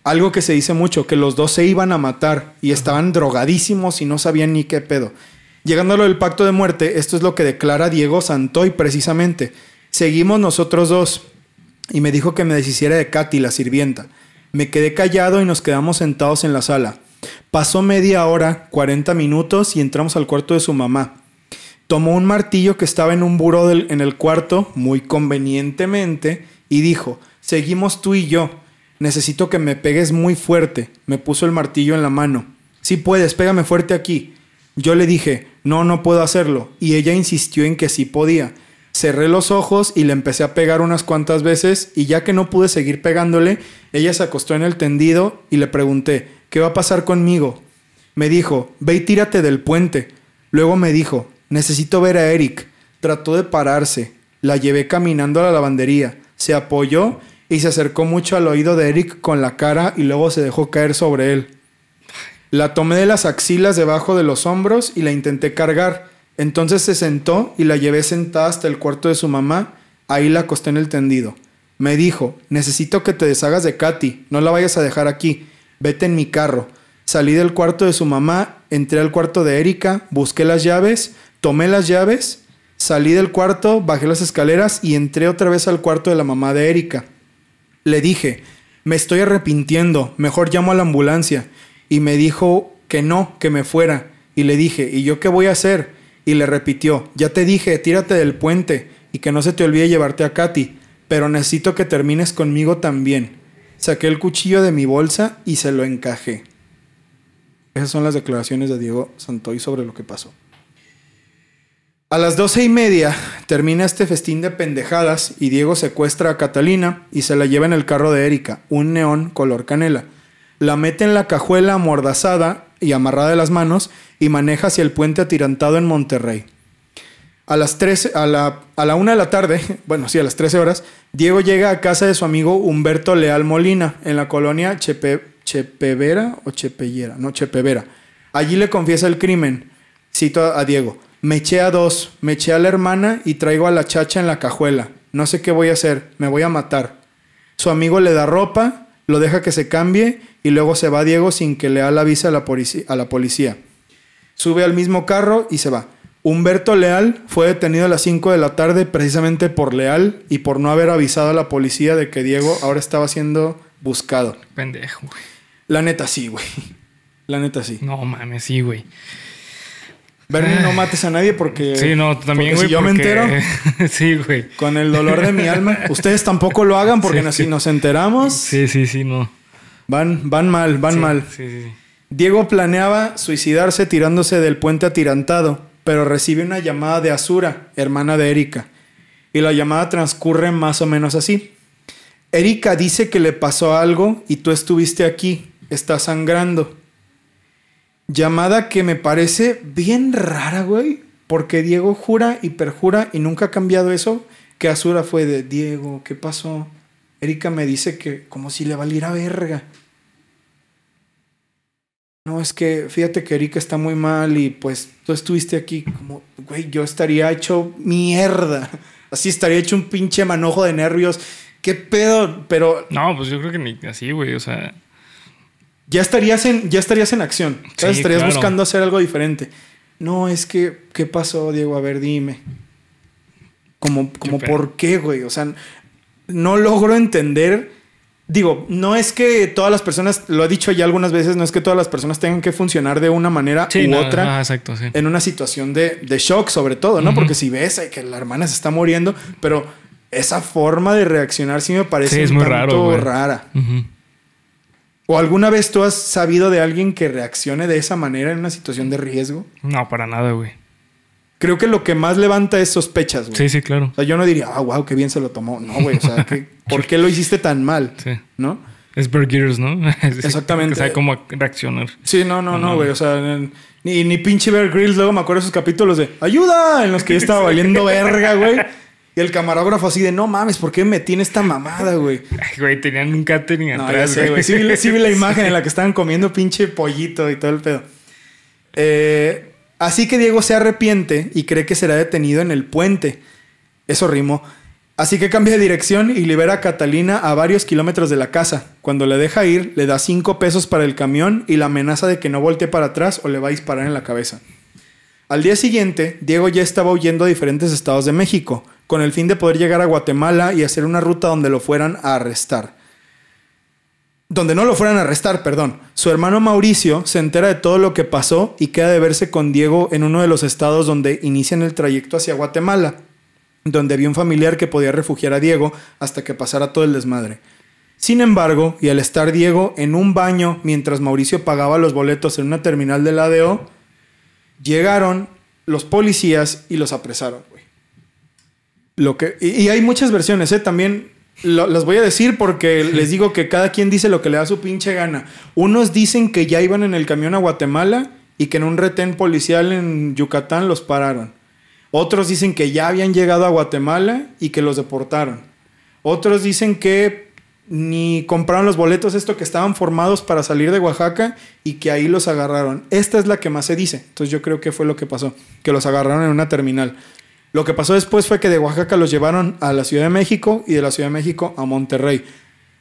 S3: algo que se dice mucho, que los dos se iban a matar y estaban drogadísimos y no sabían ni qué pedo. Llegando a lo del pacto de muerte, esto es lo que declara Diego Santoy precisamente. Seguimos nosotros dos y me dijo que me deshiciera de Katy, la sirvienta. Me quedé callado y nos quedamos sentados en la sala. Pasó media hora, 40 minutos y entramos al cuarto de su mamá. Tomó un martillo que estaba en un buró del- en el cuarto, muy convenientemente, y dijo, seguimos tú y yo. Necesito que me pegues muy fuerte. Me puso el martillo en la mano. Si puedes, pégame fuerte aquí. Yo le dije, no, no puedo hacerlo. Y ella insistió en que sí podía. Cerré los ojos y le empecé a pegar unas cuantas veces y ya que no pude seguir pegándole, ella se acostó en el tendido y le pregunté, ¿qué va a pasar conmigo? Me dijo, ve y tírate del puente. Luego me dijo, necesito ver a Eric. Trató de pararse. La llevé caminando a la lavandería. Se apoyó y se acercó mucho al oído de Eric con la cara y luego se dejó caer sobre él. La tomé de las axilas debajo de los hombros y la intenté cargar. Entonces se sentó y la llevé sentada hasta el cuarto de su mamá. Ahí la acosté en el tendido. Me dijo, necesito que te deshagas de Katy, no la vayas a dejar aquí. Vete en mi carro. Salí del cuarto de su mamá, entré al cuarto de Erika, busqué las llaves, tomé las llaves, salí del cuarto, bajé las escaleras y entré otra vez al cuarto de la mamá de Erika. Le dije, me estoy arrepintiendo, mejor llamo a la ambulancia. Y me dijo que no, que me fuera. Y le dije, ¿y yo qué voy a hacer? Y le repitió, ya te dije, tírate del puente y que no se te olvide llevarte a Katy, pero necesito que termines conmigo también. Saqué el cuchillo de mi bolsa y se lo encajé. Esas son las declaraciones de Diego Santoy sobre lo que pasó. A las doce y media termina este festín de pendejadas y Diego secuestra a Catalina y se la lleva en el carro de Erika, un neón color canela. La mete en la cajuela amordazada y amarrada de las manos y maneja hacia el puente atirantado en Monterrey. A las 13, a la, a la una de la tarde, bueno, sí, a las 13 horas, Diego llega a casa de su amigo Humberto Leal Molina, en la colonia Chepe, Chepevera o Chepellera, no, Chepevera. Allí le confiesa el crimen. Cito a, a Diego. Me eché a dos, me eché a la hermana y traigo a la chacha en la cajuela. No sé qué voy a hacer, me voy a matar. Su amigo le da ropa, lo deja que se cambie y luego se va Diego sin que Leal avise a la, a la policía. Sube al mismo carro y se va. Humberto Leal fue detenido a las 5 de la tarde precisamente por Leal y por no haber avisado a la policía de que Diego ahora estaba siendo buscado.
S1: Pendejo, güey.
S3: La neta sí, güey. La neta sí.
S1: No mames, sí, güey.
S3: Bernie, no mates a nadie porque.
S1: Sí, no, también, güey.
S3: Si yo me entero,
S1: sí, güey.
S3: con el dolor de mi alma. Ustedes tampoco lo hagan porque
S1: Sí,
S3: nos-
S1: sí.
S3: si nos enteramos,
S1: Sí, sí, sí, no.
S3: van, van mal, van
S1: Sí,
S3: mal.
S1: Sí, sí, sí.
S3: Diego planeaba suicidarse tirándose del puente atirantado, pero recibe una llamada de Azura, hermana de Erika. Y la llamada transcurre más o menos así. Erika dice que le pasó algo y tú estuviste aquí, está sangrando. Llamada que me parece bien rara, güey, porque Diego jura y perjura y nunca ha cambiado eso, que Azura fue de Diego, ¿qué pasó? Erika me dice que como si le valiera verga. No, es que fíjate que Erika está muy mal y pues tú estuviste aquí como, güey, yo estaría hecho mierda. Así estaría hecho un pinche manojo de nervios. ¿Qué pedo? Pero
S1: No, pues yo creo que ni así, güey. O sea,
S3: ya estarías en, ya estarías en acción. estarías
S1: claro.
S3: buscando hacer algo diferente. No, es que, ¿qué pasó, Diego? A ver, dime. Como, como? ¿por qué, güey? O sea, no logro entender. Digo, no es que todas las personas, lo he dicho ya algunas veces, no es que todas las personas tengan que funcionar de una manera
S1: sí,
S3: u
S1: no,
S3: otra
S1: exacto, sí.
S3: en una situación de, de shock, sobre todo, ¿no? Porque si ves eh, que la hermana se está muriendo, pero esa forma de reaccionar sí me parece
S1: Sí, es
S3: un
S1: muy
S3: tanto
S1: raro,
S3: rara. ¿O alguna vez tú has sabido de alguien que reaccione de esa manera en una situación de riesgo?
S1: No, para nada, güey.
S3: Creo que lo que más levanta es sospechas, güey.
S1: Sí, sí, claro.
S3: O sea, yo no diría, ah, wow, qué bien se lo tomó. No, güey, o sea, ¿qué- ¿por qué lo hiciste tan mal?
S1: Sí.
S3: ¿No?
S1: Es Bear Grylls, ¿no?
S3: Exactamente.
S1: Que sabe cómo reaccionar.
S3: Sí, no, no, no, güey. O sea, ni, ni pinche Bear Grylls. Luego me acuerdo de esos capítulos de ¡Ayuda! En los que yo estaba valiendo verga, güey. Y el camarógrafo así de no mames, ¿por qué me metí en esta mamada, güey?
S1: Ay, güey, tenían un catering
S3: No,
S1: atrás,
S3: sé, güey. Sí, vi- sí vi la imagen en la que estaban comiendo pinche pollito y todo el pedo. Eh, así que Diego se arrepiente y cree que será detenido en el puente. Eso rimó. Así que cambia de dirección y libera a Catalina a varios kilómetros de la casa. Cuando le deja ir, le da cinco pesos para el camión y la amenaza de que no voltee para atrás o le va a disparar en la cabeza. Al día siguiente, Diego ya estaba huyendo a diferentes estados de México, con el fin de poder llegar a Guatemala y hacer una ruta donde lo fueran a arrestar. Donde no lo fueran a arrestar, perdón. Su hermano Mauricio se entera de todo lo que pasó y queda de verse con Diego en uno de los estados donde inician el trayecto hacia Guatemala, donde había un familiar que podía refugiar a Diego hasta que pasara todo el desmadre. Sin embargo, y al estar Diego en un baño mientras Mauricio pagaba los boletos en una terminal del ADO, llegaron los policías y los apresaron. Lo que, y, y hay muchas versiones, ¿eh? También lo- las voy a decir porque les digo que cada quien dice lo que le da su pinche gana. Unos dicen que ya iban en el camión a Guatemala y que en un retén policial en Yucatán los pararon. Otros dicen que ya habían llegado a Guatemala y que los deportaron. Otros dicen que ni compraron los boletos, esto que estaban formados para salir de Oaxaca y que ahí los agarraron. Esta es la que más se dice. Entonces yo creo que fue lo que pasó, que los agarraron en una terminal. Lo que pasó después fue que de Oaxaca los llevaron a la Ciudad de México y de la Ciudad de México a Monterrey.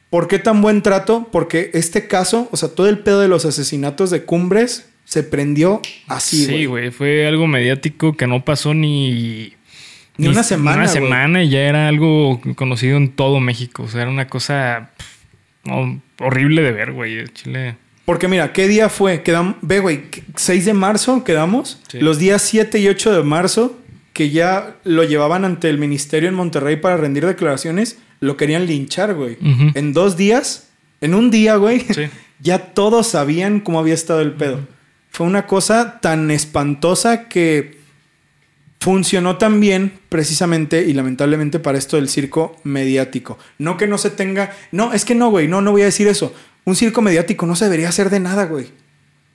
S3: ¿Por qué tan buen trato? Porque este caso, o sea, todo el pedo de los asesinatos de Cumbres se prendió así,
S1: Sí,
S3: güey.
S1: güey. Fue algo mediático que no pasó ni...
S3: Ni una semana,
S1: Una
S3: güey.
S1: semana y ya era algo conocido en todo México. O sea, era una cosa pff, no, horrible de ver, güey. Chile...
S3: Porque mira, ¿qué día fue? Ve, güey, 6 de marzo quedamos.
S1: Sí.
S3: Los días 7 y 8 de marzo, que ya lo llevaban ante el ministerio en Monterrey para rendir declaraciones, lo querían linchar, güey. En dos días, en un día, güey,
S1: Sí.
S3: ya todos sabían cómo había estado el pedo. Fue una cosa tan espantosa que funcionó tan bien precisamente y lamentablemente para esto del circo mediático. No que no se tenga... No, es que no, güey, no, no voy a decir eso. Un circo mediático no se debería hacer de nada, güey.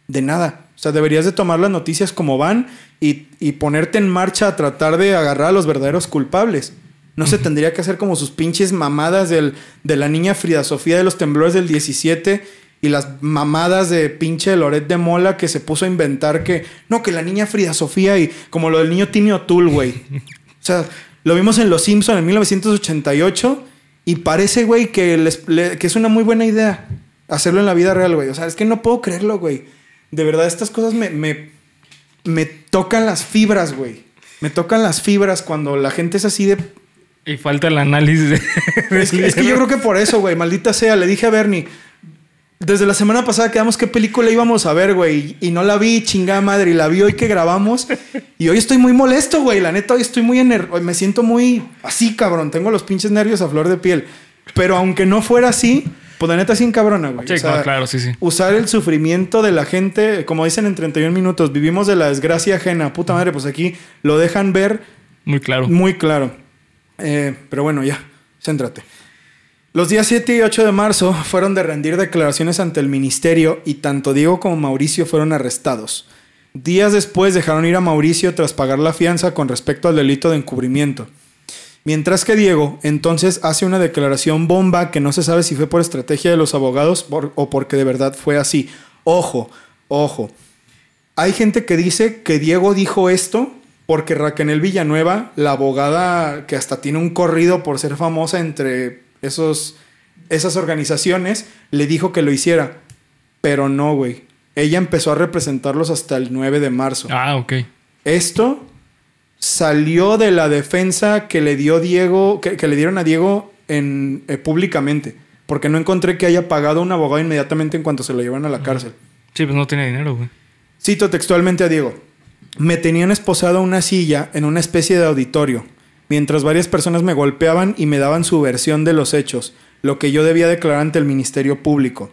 S3: De nada. O sea, deberías de tomar las noticias como van y, y ponerte en marcha a tratar de agarrar a los verdaderos culpables. No se tendría que hacer como sus pinches mamadas del, de la niña Frida Sofía de los temblores del 17 y las mamadas de pinche Loret de Mola que se puso a inventar que no, que la niña Frida Sofía y como lo del niño Timmy O'Toole, güey. O sea, lo vimos en Los Simpson en 1988 y parece, güey, que, les- le- que es una muy buena idea hacerlo en la vida real, güey. O sea, es que no puedo creerlo, güey. De verdad, estas cosas me, me, me tocan las fibras, güey. Me tocan las fibras cuando la gente es así de
S1: Y falta el análisis de...
S3: es que, es que yo creo que por eso, güey, maldita sea, le dije a Bernie, Desde la semana pasada quedamos qué película íbamos a ver, güey. Y no la vi, chingada madre. Y la vi hoy que grabamos. Y hoy estoy muy molesto, güey. La neta, hoy estoy muy ener... hoy Me siento muy así, cabrón. Tengo los pinches nervios a flor de piel. Pero aunque no fuera así, pues la neta sin cabrona, güey.
S1: Sí,
S3: O sea,
S1: no, claro, sí, sí.
S3: Usar el sufrimiento de la gente, como dicen en 31 minutos, vivimos de la desgracia ajena. Puta madre, pues aquí lo dejan ver
S1: Muy claro.
S3: muy claro. Eh, pero bueno, ya, céntrate. Los días 7 y 8 de marzo fueron de rendir declaraciones ante el ministerio y tanto Diego como Mauricio fueron arrestados. Días después dejaron ir a Mauricio tras pagar la fianza con respecto al delito de encubrimiento. Mientras que Diego entonces hace una declaración bomba que no se sabe si fue por estrategia de los abogados por- o porque de verdad fue así. Ojo, ojo. Hay gente que dice que Diego dijo esto porque Raquel Villanueva, la abogada que hasta tiene un corrido por ser famosa entre esos, esas organizaciones, le dijo que lo hiciera. Pero no, güey. Ella empezó a representarlos hasta el 9 de marzo.
S1: Ah, ok.
S3: Esto salió de la defensa que le dio Diego, que, que le dieron a Diego en, eh, públicamente. Porque no encontré que haya pagado un abogado inmediatamente en cuanto se lo llevan a la cárcel.
S1: Sí, pues no tiene dinero, güey.
S3: Cito textualmente a Diego. Me tenían esposado a una silla en una especie de auditorio, mientras varias personas me golpeaban y me daban su versión de los hechos, lo que yo debía declarar ante el Ministerio Público.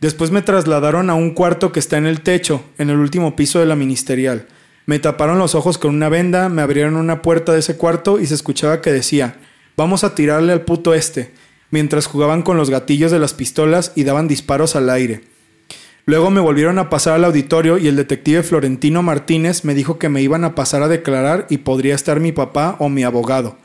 S3: Después me trasladaron a un cuarto que está en el techo, en el último piso de la ministerial. Me taparon los ojos con una venda, me abrieron una puerta de ese cuarto y se escuchaba que decía, vamos a tirarle al puto este, mientras jugaban con los gatillos de las pistolas y daban disparos al aire. Luego me volvieron a pasar al auditorio y el detective Florentino Martínez me dijo que me iban a pasar a declarar y podría estar mi papá o mi abogado.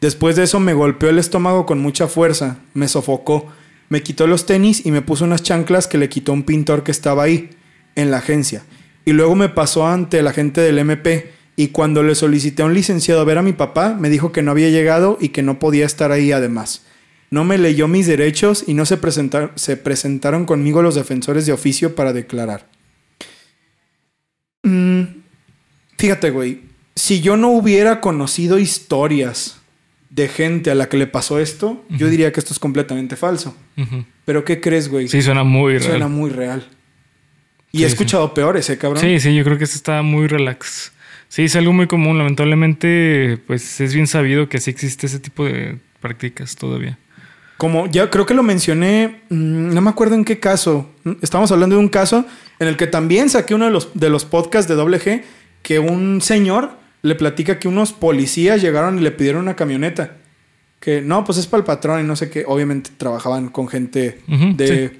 S3: Después de eso me golpeó el estómago con mucha fuerza, me sofocó, me quitó los tenis y me puso unas chanclas que le quitó un pintor que estaba ahí, en la agencia. Y luego me pasó ante el agente del MP y cuando le solicité a un licenciado a ver a mi papá, me dijo que no había llegado y que no podía estar ahí además. No me leyó mis derechos y no se, presentar- se presentaron conmigo los defensores de oficio para declarar. Mm, fíjate, güey. Si yo no hubiera conocido historias de gente a la que le pasó esto, yo diría que esto es completamente falso. Pero ¿qué crees, güey?
S1: Sí, suena muy real.
S3: Suena muy real. Y
S1: Sí,
S3: he
S1: sí.
S3: escuchado peores, ¿eh, cabrón?
S1: Sí, sí, yo creo que esto está muy relax. Sí, es algo muy común. Lamentablemente, pues es bien sabido que sí existe ese tipo de prácticas todavía.
S3: Como ya creo que lo mencioné, mm, no me acuerdo en qué caso. Estamos hablando de un caso en el que también saqué uno de los, de los podcasts de doble G, que un señor le platica que unos policías llegaron y le pidieron una camioneta. Que no, pues es para el patrón y no sé qué. Obviamente trabajaban con gente de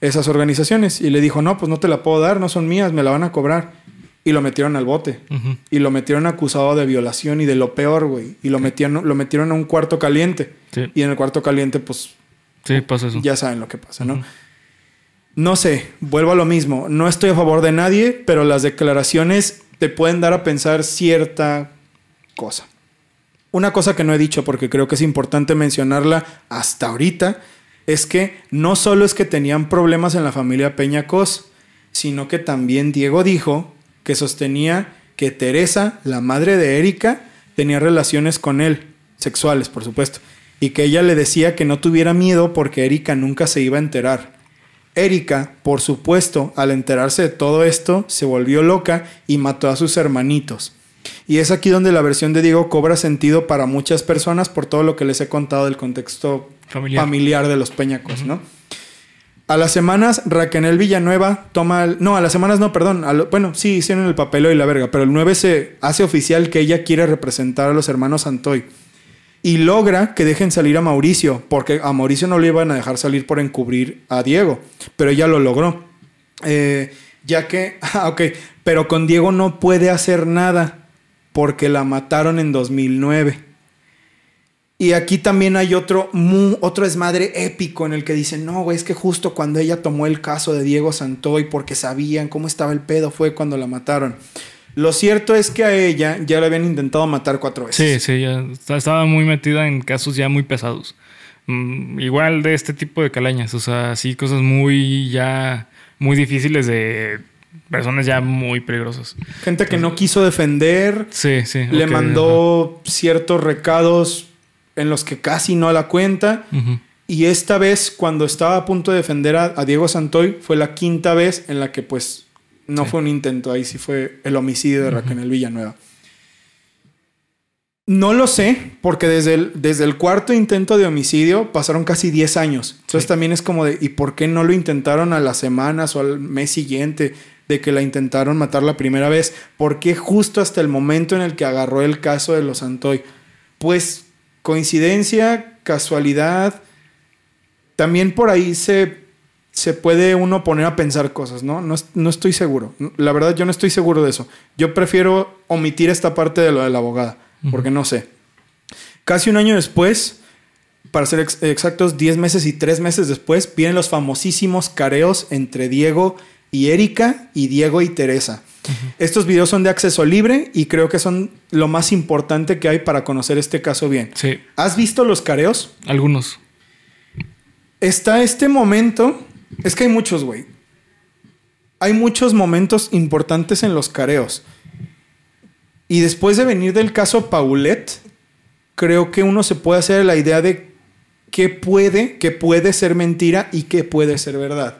S3: esas organizaciones. Y le dijo, no, pues no te la puedo dar, no son mías, me la van a cobrar. Y lo metieron al bote. Y lo metieron acusado de violación y de lo peor, güey. Y lo metieron, lo metieron a un cuarto caliente.
S1: Sí,
S3: Y en el cuarto caliente, pues
S1: sí, pasa eso.
S3: ya saben lo que pasa, ¿no? No sé, vuelvo a lo mismo. No estoy a favor de nadie, pero las declaraciones te pueden dar a pensar cierta cosa. Una cosa que no he dicho porque creo que es importante mencionarla hasta ahorita es que no solo es que tenían problemas en la familia Peñacos, sino que también Diego dijo que sostenía que Teresa, la madre de Erika, tenía relaciones con él, sexuales, por supuesto, y que ella le decía que no tuviera miedo porque Erika nunca se iba a enterar. Erika, por supuesto, al enterarse de todo esto, se volvió loca y mató a sus hermanitos. Y es aquí donde la versión de Diego cobra sentido para muchas personas por todo lo que les he contado del contexto
S1: Familiar.
S3: familiar, de los Peñacos, ¿no? A las semanas, Raquel Villanueva toma... el- no, a las semanas no, perdón. a lo- bueno, sí, hicieron el papelo y la verga, pero el 9 se hace oficial que ella quiere representar a los hermanos Santoy. Y logra que dejen salir a Mauricio, porque a Mauricio no le iban a dejar salir por encubrir a Diego, pero ella lo logró. Eh, ya que, ah, ok, pero con Diego no puede hacer nada, porque la mataron en 2009. Y aquí también hay otro, mu- otro desmadre épico en el que dicen, no, güey, es que justo cuando ella tomó el caso de Diego Santoy porque sabían cómo estaba el pedo fue cuando la mataron. Lo cierto es que a ella ya la habían intentado matar cuatro
S1: Sí,
S3: veces.
S1: sí, ya está- estaba muy metida en casos ya muy pesados. Mm, igual de este tipo de calañas, o sea, sí, cosas muy ya muy difíciles de personas ya muy peligrosas.
S3: Gente que no quiso defender,
S1: Sí, sí.
S3: le mandó ciertos recados en los que casi no la cuenta. Y esta vez, cuando estaba a punto de defender a, a Diego Santoy, fue la quinta vez en la que pues no
S1: Sí.
S3: fue un intento, ahí sí fue el homicidio de Raquel Villanueva. No lo sé, porque desde el, desde el cuarto intento de homicidio pasaron casi 10 años. Entonces
S1: Sí.
S3: también es como de, ¿y por qué no lo intentaron a las semanas o al mes siguiente de que la intentaron matar la primera vez? ¿Por qué justo hasta el momento en el que agarró el caso de los Santoy? Pues coincidencia, casualidad. También por ahí se, se puede uno poner a pensar cosas, ¿no? ¿no? No estoy seguro. La verdad, yo no estoy seguro de eso. Yo prefiero omitir esta parte de lo de la abogada, porque no sé. Casi un año después, para ser ex- exactos, 10 meses y 3 meses después, vienen los famosísimos careos entre Diego y Erika y Diego y Teresa. Estos videos son de acceso libre y creo que son lo más importante que hay para conocer este caso bien.
S1: Sí,
S3: ¿Has visto los careos?
S1: algunos.
S3: Está este momento. Es que hay muchos, güey. Hay muchos momentos importantes en los careos. Y después de venir del caso Paulette, creo que uno se puede hacer la idea de qué puede, qué puede ser mentira y qué puede ser verdad.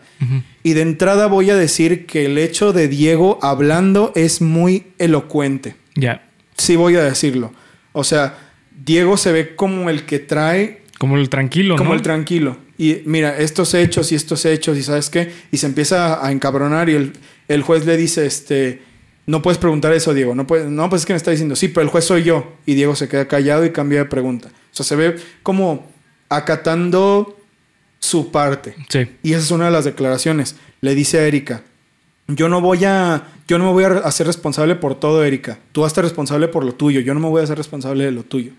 S3: Y de entrada voy a decir que el hecho de Diego hablando es muy elocuente.
S1: Ya.
S3: Sí voy a decirlo. O sea, Diego se ve como el que trae
S1: Como el tranquilo,
S3: como
S1: ¿no?
S3: el tranquilo. Y mira, estos hechos y estos hechos, y sabes qué, y se empieza a encabronar y el, el juez le dice, este, no puedes preguntar eso, Diego. No, puedes, no, pues es que me está diciendo, sí, pero el juez soy yo. Y Diego se queda callado y cambia de pregunta. O sea, se ve como acatando su parte.
S1: Sí.
S3: Y esa es una de las declaraciones. Le dice a Erika, yo no voy a, yo no me voy a hacer responsable por todo, Erika. Tú vas a ser responsable por lo tuyo. Yo no me voy a hacer responsable de lo tuyo.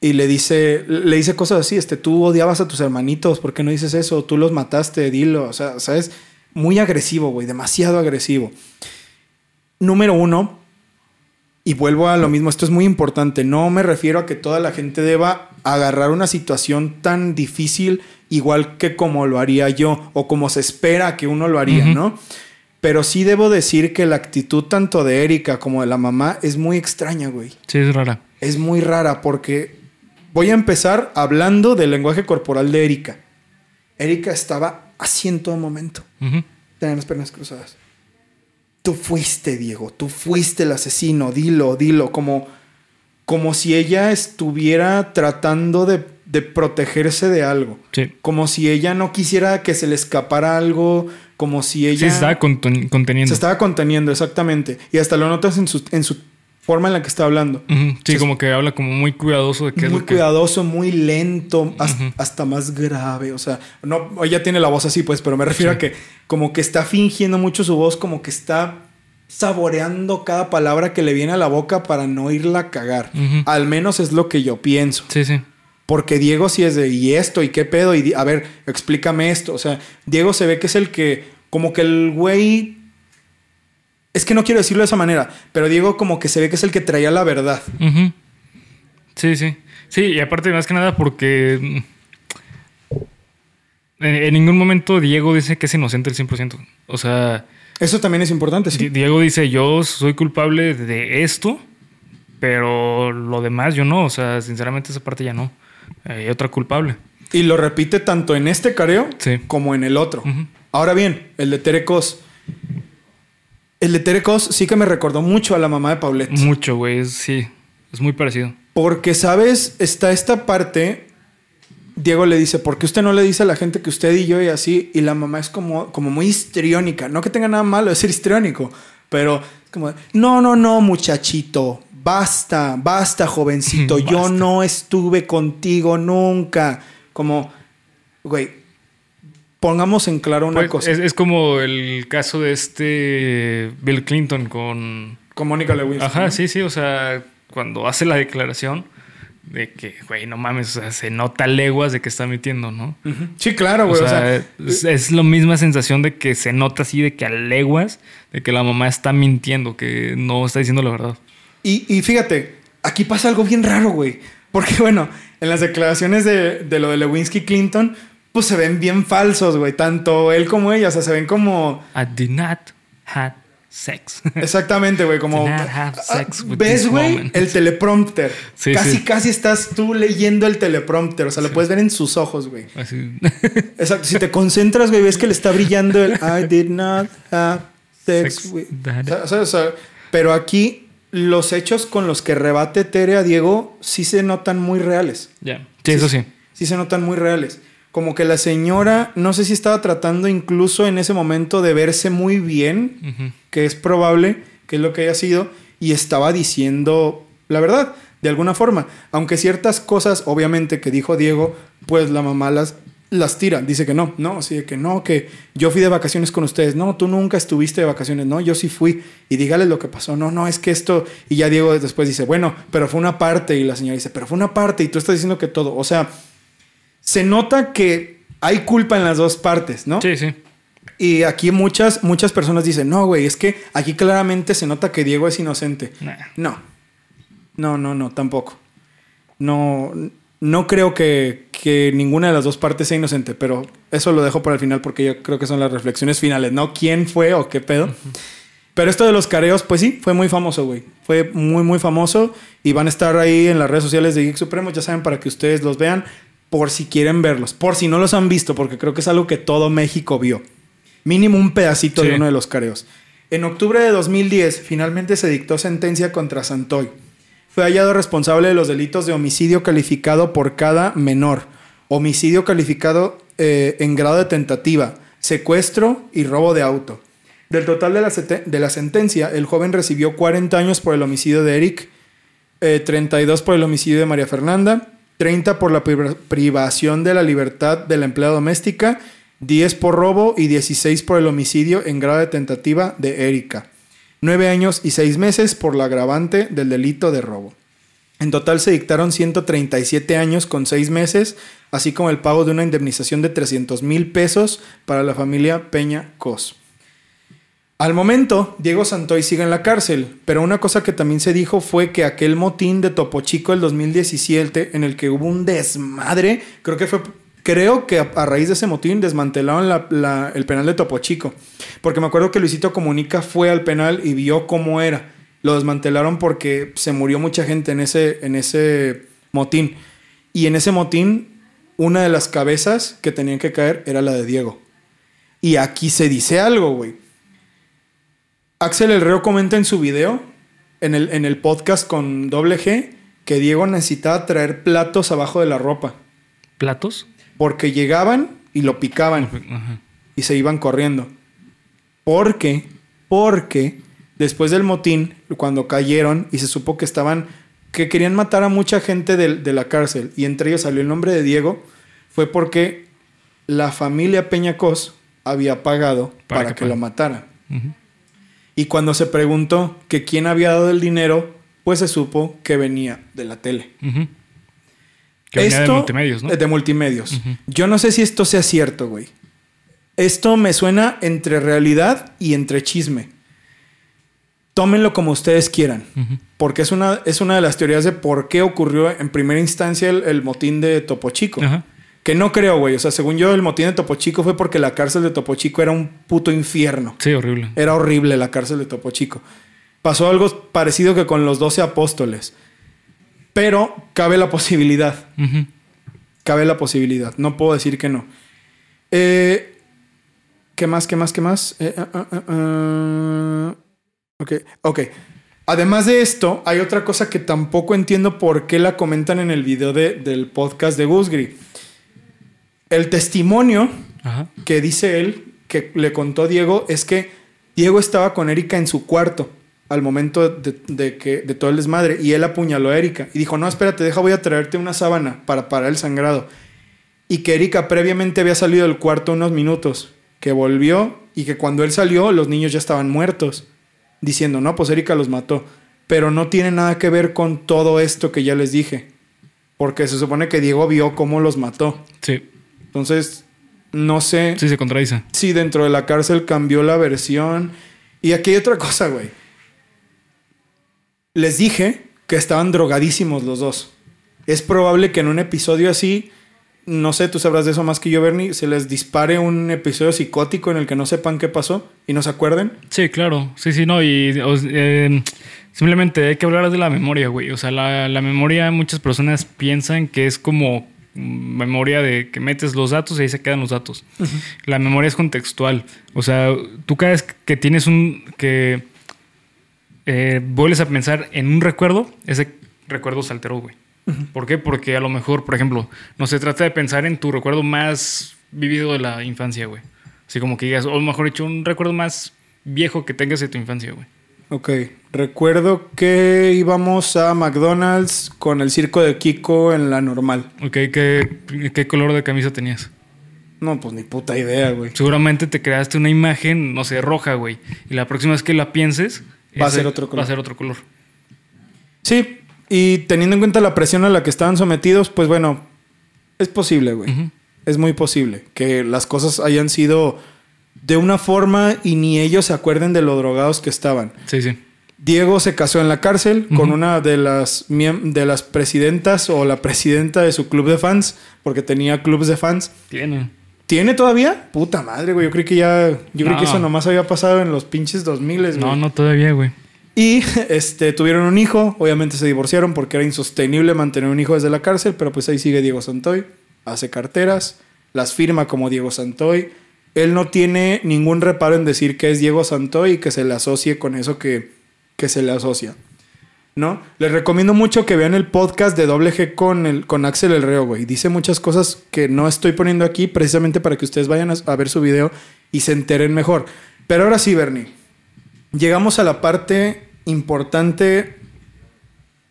S3: Y le dice, le dice cosas así, este, tú odiabas a tus hermanitos, ¿por qué no dices eso? Tú los mataste, dilo. O sea, ¿sabes? Muy agresivo, güey, demasiado agresivo. Número uno, y vuelvo a lo mismo, esto es muy importante, no me refiero a que toda la gente deba agarrar una situación tan difícil igual que como lo haría yo o como se espera que uno lo haría. ¿no? Pero sí debo decir que la actitud tanto de Erika como de la mamá es muy extraña, güey
S1: Sí, es rara.
S3: es muy rara porque voy a empezar hablando del lenguaje corporal de Erika. Erika estaba así en todo momento.
S1: Ujú.
S3: Tenía las piernas cruzadas. Tú fuiste, Diego. Tú fuiste el asesino. Dilo, dilo. Como, como si ella estuviera tratando de, de protegerse de algo.
S1: Sí.
S3: Como si ella no quisiera que se le escapara algo. Como si ella...
S1: Sí, se estaba conten- conteniendo.
S3: Se estaba conteniendo, exactamente. Y hasta lo notas en su, en su forma en la que está hablando.
S1: Sí, como que habla como muy cuidadoso de qué es
S3: muy
S1: lo que...
S3: cuidadoso, muy lento, hasta más grave. O sea, no, ella tiene la voz así, pues, pero me refiero
S1: Sí.
S3: a que como que está fingiendo mucho su voz, como que está saboreando cada palabra que le viene a la boca para no irla a cagar. Al menos es lo que yo pienso.
S1: Sí, sí.
S3: Porque Diego sí es de, ¿y esto? ¿Y qué pedo? Y a ver, explícame esto. O sea, Diego se ve que es el que, como que el güey... Es que no quiero decirlo de esa manera, pero Diego como que se ve que es el que traía la verdad.
S1: Sí, sí. Sí, y aparte, más que nada, porque. mm, En, ningún momento Diego dice que es inocente el 100%. O sea,
S3: Eso también es importante, sí.
S1: Di- Diego dice: Yo soy culpable de esto, pero lo demás yo no. O sea, sinceramente, esa parte ya no. Hay otra culpable.
S3: Y lo repite tanto en este careo
S1: Sí.
S3: como en el otro. Ahora bien, el de Tere Cos. El de Tere Cos sí que me recordó mucho a la mamá de Paulette.
S1: Mucho, güey. Sí, es muy parecido.
S3: Porque, ¿sabes? Está esta parte. Diego le dice, ¿por qué usted no le dice a la gente que usted y yo y así? Y la mamá es como, como muy histriónica. No que tenga nada malo de ser histriónico, pero es como, no, no, no, muchachito. Basta, basta, jovencito. Yo no estuve contigo nunca. Como, güey, pongamos en claro una
S1: Pues,
S3: cosa.
S1: es, es como el caso de este Bill Clinton con.
S3: con Mónica Lewinsky.
S1: Ajá,
S3: ¿no?
S1: sí, sí. O sea, cuando hace la declaración de que, güey, no mames, o sea, se nota leguas de que está mintiendo, ¿no?
S3: Sí, claro,
S1: O
S3: güey. O sea,
S1: sea, es, es la misma sensación de que se nota así, de que a leguas, de que la mamá está mintiendo, que no está diciendo la verdad.
S3: Y, y fíjate, aquí pasa algo bien raro, güey. Porque, bueno, en las declaraciones de, de lo de Lewinsky y Clinton, pues se ven bien falsos, güey. Tanto él como ella. O sea, se ven como.
S1: I did not have sex.
S3: Exactamente, güey, como...
S1: Do not have sex
S3: Ah,
S1: with
S3: ¿Ves, güey? El teleprompter.
S1: Sí,
S3: casi,
S1: sí.
S3: casi estás tú leyendo el teleprompter. O sea, lo puedes ver en sus ojos, güey.
S1: Así.
S3: Exacto. Si te concentras, güey, ves que le está brillando el I did not have sex,
S1: Sex
S3: with... O sea, o sea, pero aquí los hechos con los que rebate Tere a Diego sí se notan muy reales.
S1: Ya. Sí, eso sí.
S3: Sí se notan muy reales. Como que la señora, no sé si estaba tratando incluso en ese momento de verse muy bien, que es probable que es lo que haya sido, y estaba diciendo la verdad, de alguna forma. Aunque ciertas cosas, obviamente, que dijo Diego, pues la mamá las, las tira. Dice que no, no, sí, que no, que yo fui de vacaciones con ustedes. No, tú nunca estuviste de vacaciones. No, yo sí fui. Y dígale lo que pasó. No, no, es que esto. Y ya Diego después dice, bueno, pero fue una parte. Y la señora dice, pero fue una parte. Y tú estás diciendo que todo. O sea, se nota que hay culpa en las dos partes, ¿no?
S1: Sí, sí.
S3: Y aquí muchas, muchas personas dicen, no, güey, es que aquí claramente se nota que Diego es inocente.
S1: Nah.
S3: No. No, no, no, tampoco. No, no creo que, que ninguna de las dos partes sea inocente, pero eso lo dejo para el final porque yo creo que son las reflexiones finales, ¿no? ¿Quién fue o qué pedo? Pero esto de los careos, pues sí, fue muy famoso, güey. Fue muy, muy famoso y van a estar ahí en las redes sociales de Geek Supremos, ya saben, para que ustedes los vean por si quieren verlos, por si no los han visto, porque creo que es algo que todo México vio. Mínimo un pedacito
S1: Sí.
S3: de uno de los careos. En octubre de 2010, finalmente se dictó sentencia contra Santoy. Fue hallado responsable de los delitos de homicidio calificado por cada menor, homicidio calificado eh, en grado de tentativa, secuestro y robo de auto. Del total de la, sentencia, el joven recibió 40 años por el homicidio de Eric, eh, 32 por el homicidio de María Fernanda, 30 por la priva- privación de la libertad de la empleada doméstica, 10 por robo y 16 por el homicidio en grado de tentativa de Erika. 9 años y 6 meses por la agravante del delito de robo. En total se dictaron 137 años con 6 meses, así como el pago de una indemnización de 300 mil pesos para la familia Peña Cos. Al momento, Diego Santoy sigue en la cárcel, pero una cosa que también se dijo fue que aquel motín de Topo Chico del 2017, en el que hubo un desmadre, creo que fue, creo que a, raíz de ese motín desmantelaron la- la- el penal de Topo Chico, porque me acuerdo que Luisito Comunica fue al penal y vio cómo era. Lo desmantelaron porque se murió mucha gente en ese, en ese motín. Y en ese motín, una de las cabezas que tenían que caer era la de Diego. Y aquí se dice algo, güey. Axel El Reo comenta en su video, en el, en el podcast con doble G, que Diego necesitaba traer platos abajo de la ropa.
S1: ¿Platos?
S3: Porque llegaban y lo picaban
S1: Ajá.
S3: y se iban corriendo. Porque, porque después del motín, cuando cayeron y se supo que estaban, que querían matar a mucha gente del- de, la cárcel y entre ellos salió el nombre de Diego, fue porque la familia Peñacos había pagado
S1: Para
S3: para,
S1: que
S3: lo mataran.
S1: Ujú.
S3: Y cuando se preguntó que quién había dado el dinero, pues se supo que venía de la tele.
S1: Ujú. Que venía de multimedios, ¿no?
S3: De multimedios. Yo no sé si esto sea cierto, güey. Esto me suena entre realidad y entre chisme. Tómenlo como ustedes quieran. Porque es una, es una de las teorías de por qué ocurrió en primera instancia el, el motín de Topo Chico. Que no creo, güey. O sea, según yo, el motín de Topo Chico fue porque la cárcel de Topo Chico era un puto infierno.
S1: Sí, horrible.
S3: Era horrible la cárcel de Topo Chico. Pasó algo parecido que con los doce apóstoles. Pero cabe la posibilidad. Cabe la posibilidad. No puedo decir que no. Eh, ¿Qué más? ¿Qué más? ¿Qué más? Eh, ah. ok, ok. Además de esto, hay otra cosa que tampoco entiendo por qué la comentan en el video de- del podcast de Gusgri. El testimonio
S1: Ajá.
S3: que dice él, que le contó Diego, es que Diego estaba con Erika en su cuarto al momento de, de que, de todo el desmadre y él apuñaló a Erika y dijo, no, espérate, deja, voy a traerte una sábana para parar el sangrado. Y que Erika previamente había salido del cuarto unos minutos, que volvió y que cuando él salió los niños ya estaban muertos, diciendo, no, pues Erika los mató. Pero no tiene nada que ver con todo esto que ya les dije, porque se supone que Diego vio cómo los mató.
S1: Sí.
S3: Entonces, no sé
S1: Sí, se contradice.
S3: si dentro de la cárcel cambió la versión. Y aquí hay otra cosa, güey. Les dije que estaban drogadísimos los dos. Es probable que en un episodio así no sé, tú sabrás de eso más que yo, Bernie, se les dispare un episodio psicótico en el que no sepan qué pasó y no se acuerden.
S1: Sí, claro. Sí, sí, no. Y eh, simplemente hay que hablar de la memoria, güey. O sea, la, la memoria, muchas personas piensan que es como memoria de que metes los datos y ahí se quedan los datos. La memoria es contextual. O sea, tú cada vez que tienes un. que eh, vuelves a pensar en un recuerdo, ese recuerdo se alteró, güey. ¿Por qué? Porque a lo mejor, por ejemplo, no se trata de pensar en tu recuerdo más vivido de la infancia, güey. Así como que digas, o mejor dicho, un recuerdo más viejo que tengas de tu infancia, güey.
S3: Ok, recuerdo que íbamos a McDonald's con el circo de Kiko en la normal.
S1: Ok, ¿qué, qué color de camisa tenías?
S3: No, pues ni puta idea, güey.
S1: Seguramente te creaste una imagen, no sé, roja, güey. Y la próxima vez que la pienses,
S3: Va a ser otro color.
S1: Va a ser otro color.
S3: Sí, y teniendo en cuenta la presión a la que estaban sometidos, pues bueno, es posible, güey. Es muy posible que las cosas hayan sido de una forma y ni ellos se acuerden de lo drogados que estaban.
S1: Sí, sí.
S3: Diego se casó en la cárcel con una de las, de las presidentas o la presidenta de su club de fans, porque tenía clubes de fans.
S1: Tiene.
S3: ¿Tiene todavía? Puta madre, güey. Yo creí que ya. Yo creí
S1: No.
S3: que eso nomás había pasado en los pinches 2000, güey.
S1: No, no todavía, güey.
S3: Y este, tuvieron un hijo. Obviamente se divorciaron porque era insostenible mantener un hijo desde la cárcel. Pero pues ahí sigue Diego Santoy. Hace carteras. Las firma como Diego Santoy. Él no tiene ningún reparo en decir que es Diego Santoy y que se le asocie con eso que, que se le asocia. ¿No? Les recomiendo mucho que vean el podcast de Doble G con, el, con Axel El Reo, güey. Dice muchas cosas que no estoy poniendo aquí precisamente para que ustedes vayan a, ver su video y se enteren mejor. Pero ahora sí, Bernie. Llegamos a la parte importante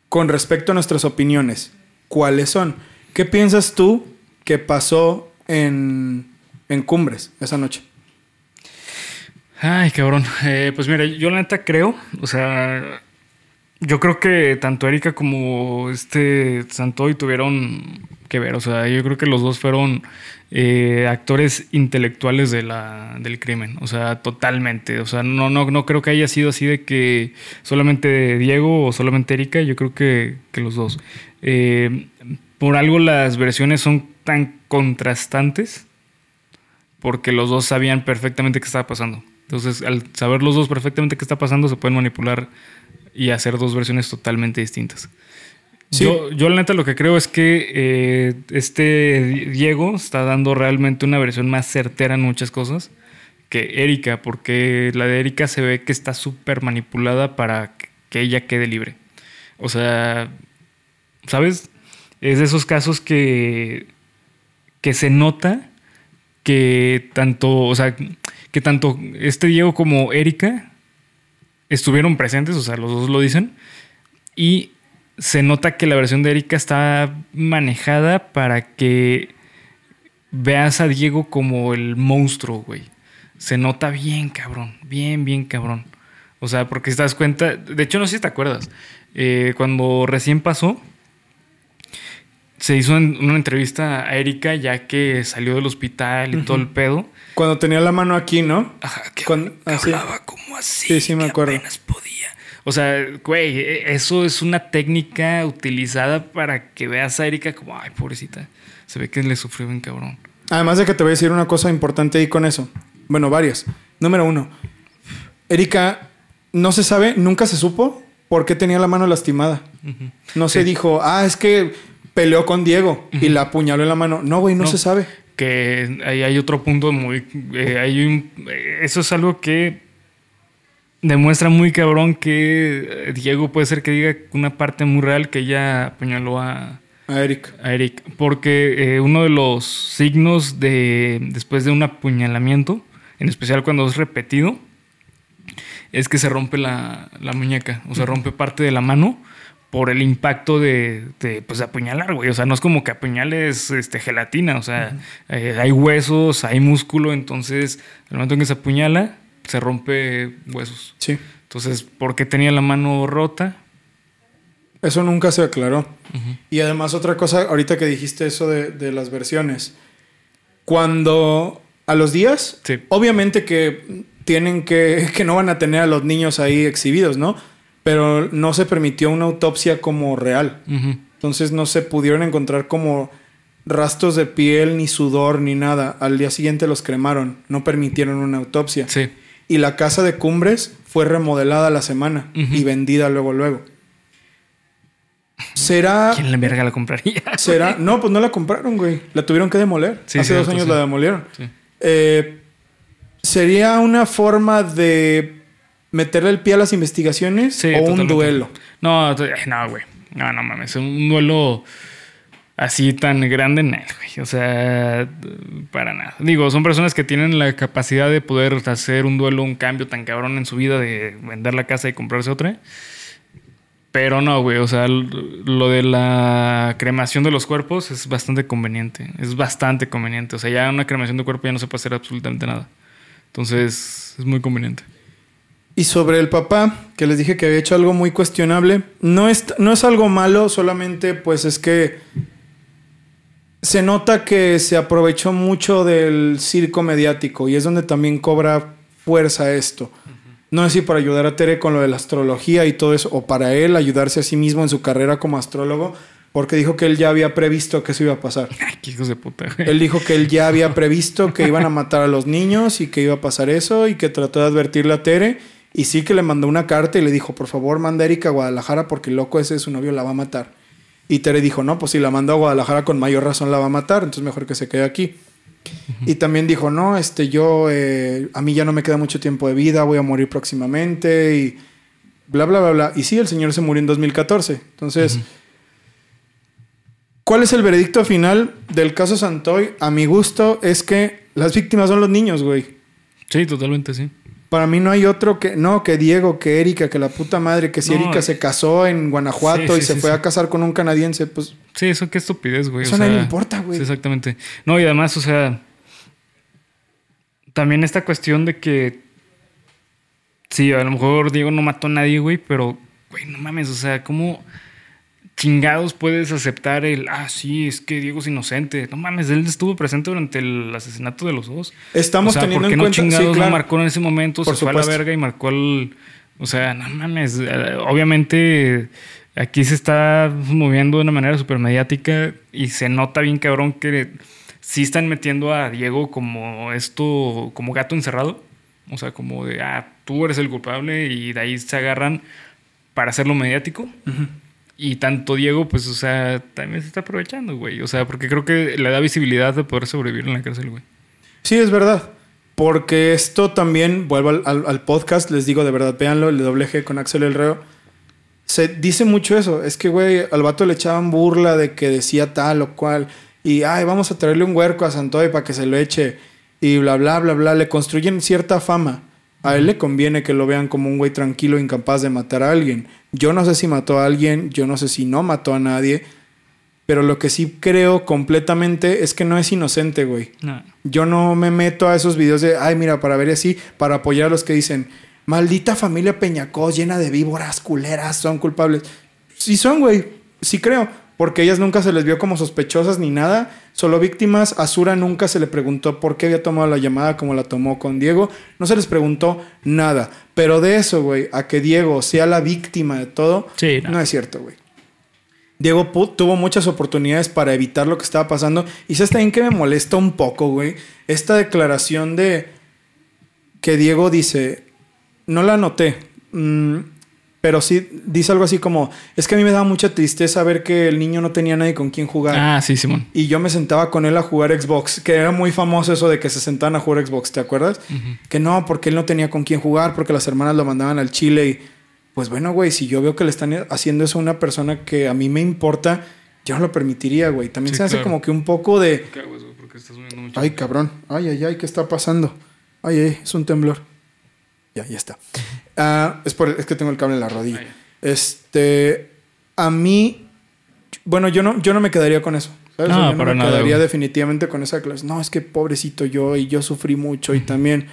S3: con respecto a nuestras opiniones. ¿Cuáles son? ¿Qué piensas tú que pasó en, en Cumbres esa noche?
S1: Ay, cabrón. Eh, pues mira, yo la neta creo, o sea, yo creo que tanto Erika como este Santoy tuvieron que ver, o sea, yo creo que los dos fueron eh, actores intelectuales de del crimen, o sea, totalmente, o sea, no, no, no creo que haya sido así de que solamente Diego o solamente Erika, yo creo que, que los dos. Eh, por algo las versiones son tan contrastantes porque los dos sabían perfectamente qué estaba pasando. Entonces, al saber los dos perfectamente qué está pasando, se pueden manipular y hacer dos versiones totalmente distintas.
S3: Sí.
S1: Yo, yo, la neta, lo que creo es que eh, este Diego está dando realmente una versión más certera en muchas cosas que Erika, porque la de Erika se ve que está súper manipulada para que ella quede libre. O sea, ¿sabes? Es de esos casos que, que se nota que tanto, o sea, que tanto este Diego como Erika estuvieron presentes, o sea, los dos lo dicen, y se nota que la versión de Erika está manejada para que veas a Diego como el monstruo, güey. Se nota bien, cabrón, bien, bien, cabrón. O sea, porque si te das cuenta, de hecho no sé si te acuerdas, eh, cuando recién pasó, se hizo una entrevista a Erika ya que salió del hospital y todo el pedo.
S3: Cuando tenía la mano aquí, ¿no?
S1: Ajá, que,
S3: Cuando-
S1: que
S3: así.
S1: hablaba como así.
S3: Sí, sí me
S1: que
S3: acuerdo.
S1: apenas podía. O sea, güey, e- eso es una técnica utilizada para que veas a Erika como, ay, pobrecita. Se ve que le sufrió bien cabrón.
S3: Además de que te voy a decir una cosa importante ahí con eso. Bueno, varias. Número uno. Erika, no se sabe, nunca se supo por qué tenía la mano lastimada. No se dijo, ah, es que peleó con Diego y la apuñaló en la mano. No, güey, no,
S1: No.
S3: se sabe.
S1: Que ahí hay otro punto muy. eh, hay un- eso es algo que demuestra muy cabrón que eh, Diego puede ser que diga una parte muy real que ella apuñaló a,
S3: A Erika.
S1: a Eric, porque eh, uno de los signos de después de un apuñalamiento, en especial cuando es repetido, es que se rompe la, la muñeca, o sea, rompe parte de la mano por el impacto de, de, pues, de apuñalar, güey. O sea, no es como que apuñales este, gelatina, o sea, eh, hay huesos, hay músculo, entonces, al momento en que se apuñala, se rompe huesos.
S3: Sí.
S1: Entonces, ¿por qué tenía la mano rota?
S3: Eso nunca se aclaró. Y además otra cosa, ahorita que dijiste eso de, de las versiones. Cuando a los días,
S1: Sí.
S3: obviamente que tienen que, que no van a tener a los niños ahí exhibidos, ¿no? Pero no se permitió una autopsia como real. Entonces no se pudieron encontrar como rastros de piel, ni sudor, ni nada. Al día siguiente los cremaron, no permitieron una autopsia.
S1: Sí.
S3: Y la casa de Cumbres fue remodelada la semana y vendida luego, luego. ¿Será
S1: ¿Quién la verga la compraría?
S3: ¿Será? No, pues no la compraron, güey. La tuvieron que demoler.
S1: Sí,
S3: Hace dos años
S1: sí.
S3: la demolieron.
S1: Sí.
S3: Eh, ¿Sería una forma de meterle el pie a las investigaciones
S1: Sí,
S3: o un duelo?
S1: No, no, güey. No, no mames. Un duelo así tan grande, no, güey. O sea, para nada. Digo, son personas que tienen la capacidad de poder hacer un duelo, un cambio tan cabrón en su vida de vender la casa y comprarse otra. Pero no, güey. O sea, lo de la cremación de los cuerpos es bastante conveniente. Es bastante conveniente. O sea, ya una cremación de cuerpo ya no se puede hacer absolutamente nada. Entonces, es muy conveniente.
S3: Y sobre el papá, que les dije que había hecho algo muy cuestionable, no es, no es algo malo, solamente pues es que se nota que se aprovechó mucho del circo mediático y es donde también cobra fuerza esto. No sé si para ayudar a Tere con lo de la astrología y todo eso, o para él ayudarse a sí mismo en su carrera como astrólogo, porque dijo que él ya había previsto que eso iba a pasar.
S1: Ay, qué hijos de puta.
S3: Él dijo que él ya había previsto que iban a matar a los niños y que iba a pasar eso y que trató de advertirle a Tere. Y sí que le mandó una carta y le dijo, por favor, manda a Erika a Guadalajara porque el loco ese, su novio, la va a matar. Y Tere dijo, no, pues si la mando a Guadalajara con mayor razón la va a matar, entonces mejor que se quede aquí. Y también dijo, no, este, yo, eh, a mí ya no me queda mucho tiempo de vida, voy a morir próximamente y bla, bla, bla, bla. Y sí, el señor se murió en 2014. Entonces, ¿cuál es el veredicto final del caso Santoy? A mi gusto es que las víctimas son los niños, güey.
S1: Sí, totalmente, sí.
S3: Para mí no hay otro que, no, que Diego, que Erika, que la puta madre, que si
S1: No,
S3: Erika se casó en Guanajuato
S1: Sí,
S3: y se
S1: sí,
S3: fue a casar con un canadiense, pues
S1: Sí, eso qué estupidez, güey.
S3: Eso
S1: o
S3: a nadie
S1: sea,
S3: le importa, güey.
S1: exactamente. No, y además, o sea, también esta cuestión de que sí, a lo mejor Diego no mató a nadie, güey, pero, güey, no mames, o sea, ¿cómo chingados puedes aceptar el, ah, sí, es que Diego es inocente? No mames, él estuvo presente durante el asesinato de los dos.
S3: estamos
S1: o sea,
S3: teniendo
S1: ¿por qué
S3: en
S1: no
S3: cuenta.
S1: chingados
S3: sí, claro.
S1: no marcó en ese momento?
S3: Por
S1: se fue a la verga y marcó el. O sea, no mames. eh, Obviamente, aquí se está moviendo de una manera súper mediática y se nota bien cabrón que sí están metiendo a Diego como esto, como gato encerrado. O sea, como de, ah, tú eres el culpable y de ahí se agarran para hacerlo mediático. Y tanto Diego, pues, o sea, también se está aprovechando, güey. O sea, porque creo que le da visibilidad de poder sobrevivir en la cárcel, güey.
S3: Sí, es verdad. Porque esto también, vuelvo al, podcast, les digo de verdad, véanlo, el doble G con Axel El Reo. Se dice mucho eso. Es que, güey, al vato le echaban burla de que decía tal o cual. Y, ay, vamos a traerle un huerco a Santoy para que se lo eche. Y bla, bla, bla, bla. Le construyen cierta fama. A él le conviene que lo vean como un güey tranquilo, incapaz de matar a alguien. Yo no sé si mató a alguien, yo no sé si no mató a nadie. Pero lo que sí creo completamente es que no es inocente, güey.
S1: No.
S3: Yo no me meto a esos videos de, ay, mira, para ver así, para apoyar a los que dicen, maldita familia Peñacos llena de víboras, culeras, son culpables. Sí son, güey, sí creo, porque ellas nunca se les vio como sospechosas ni nada, solo víctimas. A Sura nunca se le preguntó por qué había tomado la llamada como la tomó con Diego, no se les preguntó nada. Pero de eso, güey, a que Diego sea la víctima de todo,
S1: Sí, no.
S3: no es cierto, güey. Diego pu- tuvo muchas oportunidades para evitar lo que estaba pasando. Y sabes también que me molesta un poco, güey. Esta declaración de que Diego dice, no la anoté, mm, pero sí dice algo así como, es que a mí me daba mucha tristeza ver que el niño no tenía nadie con quien jugar.
S1: Ah, sí, Simón.
S3: Y yo me sentaba con él a jugar Xbox, que era muy famoso eso de que se sentaban a jugar Xbox, ¿te acuerdas? Que no, porque él no tenía con quién jugar, porque las hermanas lo mandaban al Chile y pues bueno, güey, si yo veo que le están haciendo eso a una persona que a mí me importa, yo no lo permitiría, güey. También
S1: Sí,
S3: se hace
S1: claro.
S3: como que un poco de,
S1: ¿Qué hago eso? Porque estás moviendo mucho.
S3: ay, cabrón, ay, ay, ay, ¿qué está pasando? Ay, ay, es un temblor. Ya, ya está. Ah, es, por, es que tengo el cable en la rodilla. Este, a mí, bueno, yo no, yo no me quedaría con eso. ¿sabes?
S1: No,
S3: yo no
S1: para
S3: me
S1: nada,
S3: quedaría definitivamente con esa clase. No, es que pobrecito yo y yo sufrí mucho y también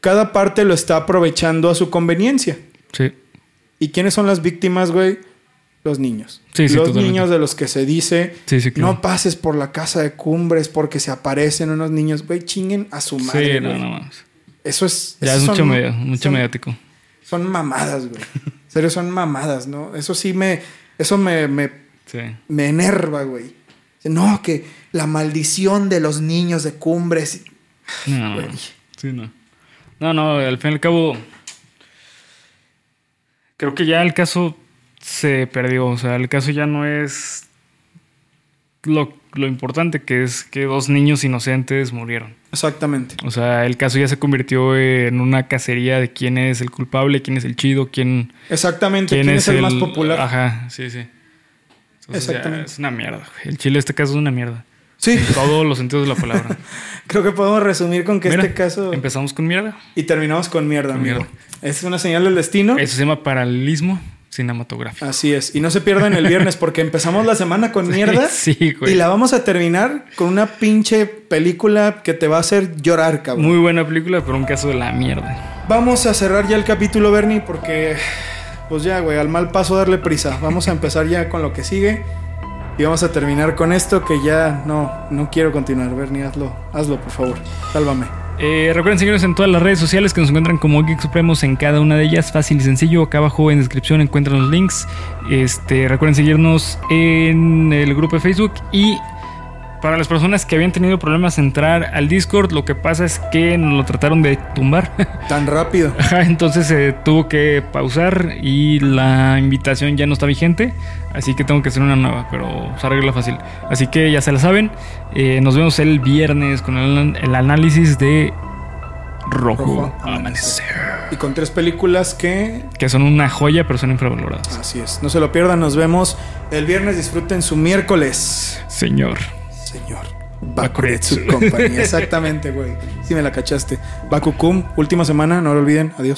S3: cada parte lo está aprovechando a su conveniencia.
S1: Sí.
S3: ¿Y quiénes son las víctimas, güey? Los niños.
S1: Sí, sí,
S3: los
S1: totalmente.
S3: niños de los que se dice,
S1: Sí, sí, claro.
S3: no pases por la casa de cumbres porque se aparecen unos niños, güey, chinguen a su madre.
S1: sí, no, no mames.
S3: Eso es...
S1: Ya
S3: eso
S1: es mucho,
S3: son-
S1: medio, mucho
S3: son-
S1: mediático.
S3: Son mamadas, güey. En serio, son mamadas, ¿no? Eso sí me... Eso me, me,
S1: Sí.
S3: me enerva, güey. No, que la maldición de los niños de cumbres.
S1: No,
S3: Güey.
S1: sí, no. No, no, al fin y al cabo. Creo que ya el caso se perdió. O sea, el caso ya no es lo, lo importante que es que dos niños inocentes murieron.
S3: Exactamente.
S1: O sea, el caso ya se convirtió en una cacería de quién es el culpable, quién es el chido, quién,
S3: Exactamente.
S1: quién,
S3: ¿Quién, es, el, más popular?
S1: Ajá, sí, sí. Entonces, ya
S3: Exactamente.
S1: es una mierda. güey. El chile, este caso es una mierda.
S3: Sí.
S1: En todos los sentidos de la palabra.
S3: Creo que podemos resumir con que
S1: Mira,
S3: este caso.
S1: Empezamos con mierda.
S3: Y terminamos con mierda,
S1: Con
S3: amigo.
S1: mierda.
S3: Es una señal del destino.
S1: Eso se llama paralelismo cinematográfico.
S3: Así es. Y no se pierdan el viernes porque empezamos la semana con mierda.
S1: Sí, güey.
S3: Y la vamos a terminar con una pinche película que te va a hacer llorar, cabrón.
S1: Muy buena película, pero un caso de la mierda.
S3: Vamos a cerrar ya el capítulo, Bernie, porque pues ya, güey, al mal paso darle prisa. Vamos a empezar ya con lo que sigue. Y vamos a terminar con esto que ya no, no quiero continuar. Bernie, hazlo, hazlo, por favor. Sálvame.
S1: Eh, recuerden seguirnos en todas las redes sociales que nos encuentran como Geek Supremos en cada una de ellas. Fácil y sencillo. Acá abajo en descripción encuentran los links. Este, recuerden seguirnos en el grupo de Facebook. Y para las personas que habían tenido problemas en entrar al Discord, lo que pasa es que nos lo trataron de tumbar.
S3: Tan rápido.
S1: Ajá, entonces se tuvo que pausar y la invitación ya no está vigente. Así que tengo que hacer una nueva, pero se arregla fácil. Así que ya se la saben. Eh, nos vemos el viernes con el, el análisis de Rojo,
S3: Rojo
S1: Amanecer.
S3: Y con tres películas que
S1: Que son una joya, pero son infravaloradas.
S3: Así es. No se lo pierdan. Nos vemos el viernes. Disfruten su miércoles.
S1: Señor.
S3: Señor. Bakuretsu. Company. Exactamente, güey. Sí me la cachaste. Bakukum, última semana. No lo olviden. Adiós.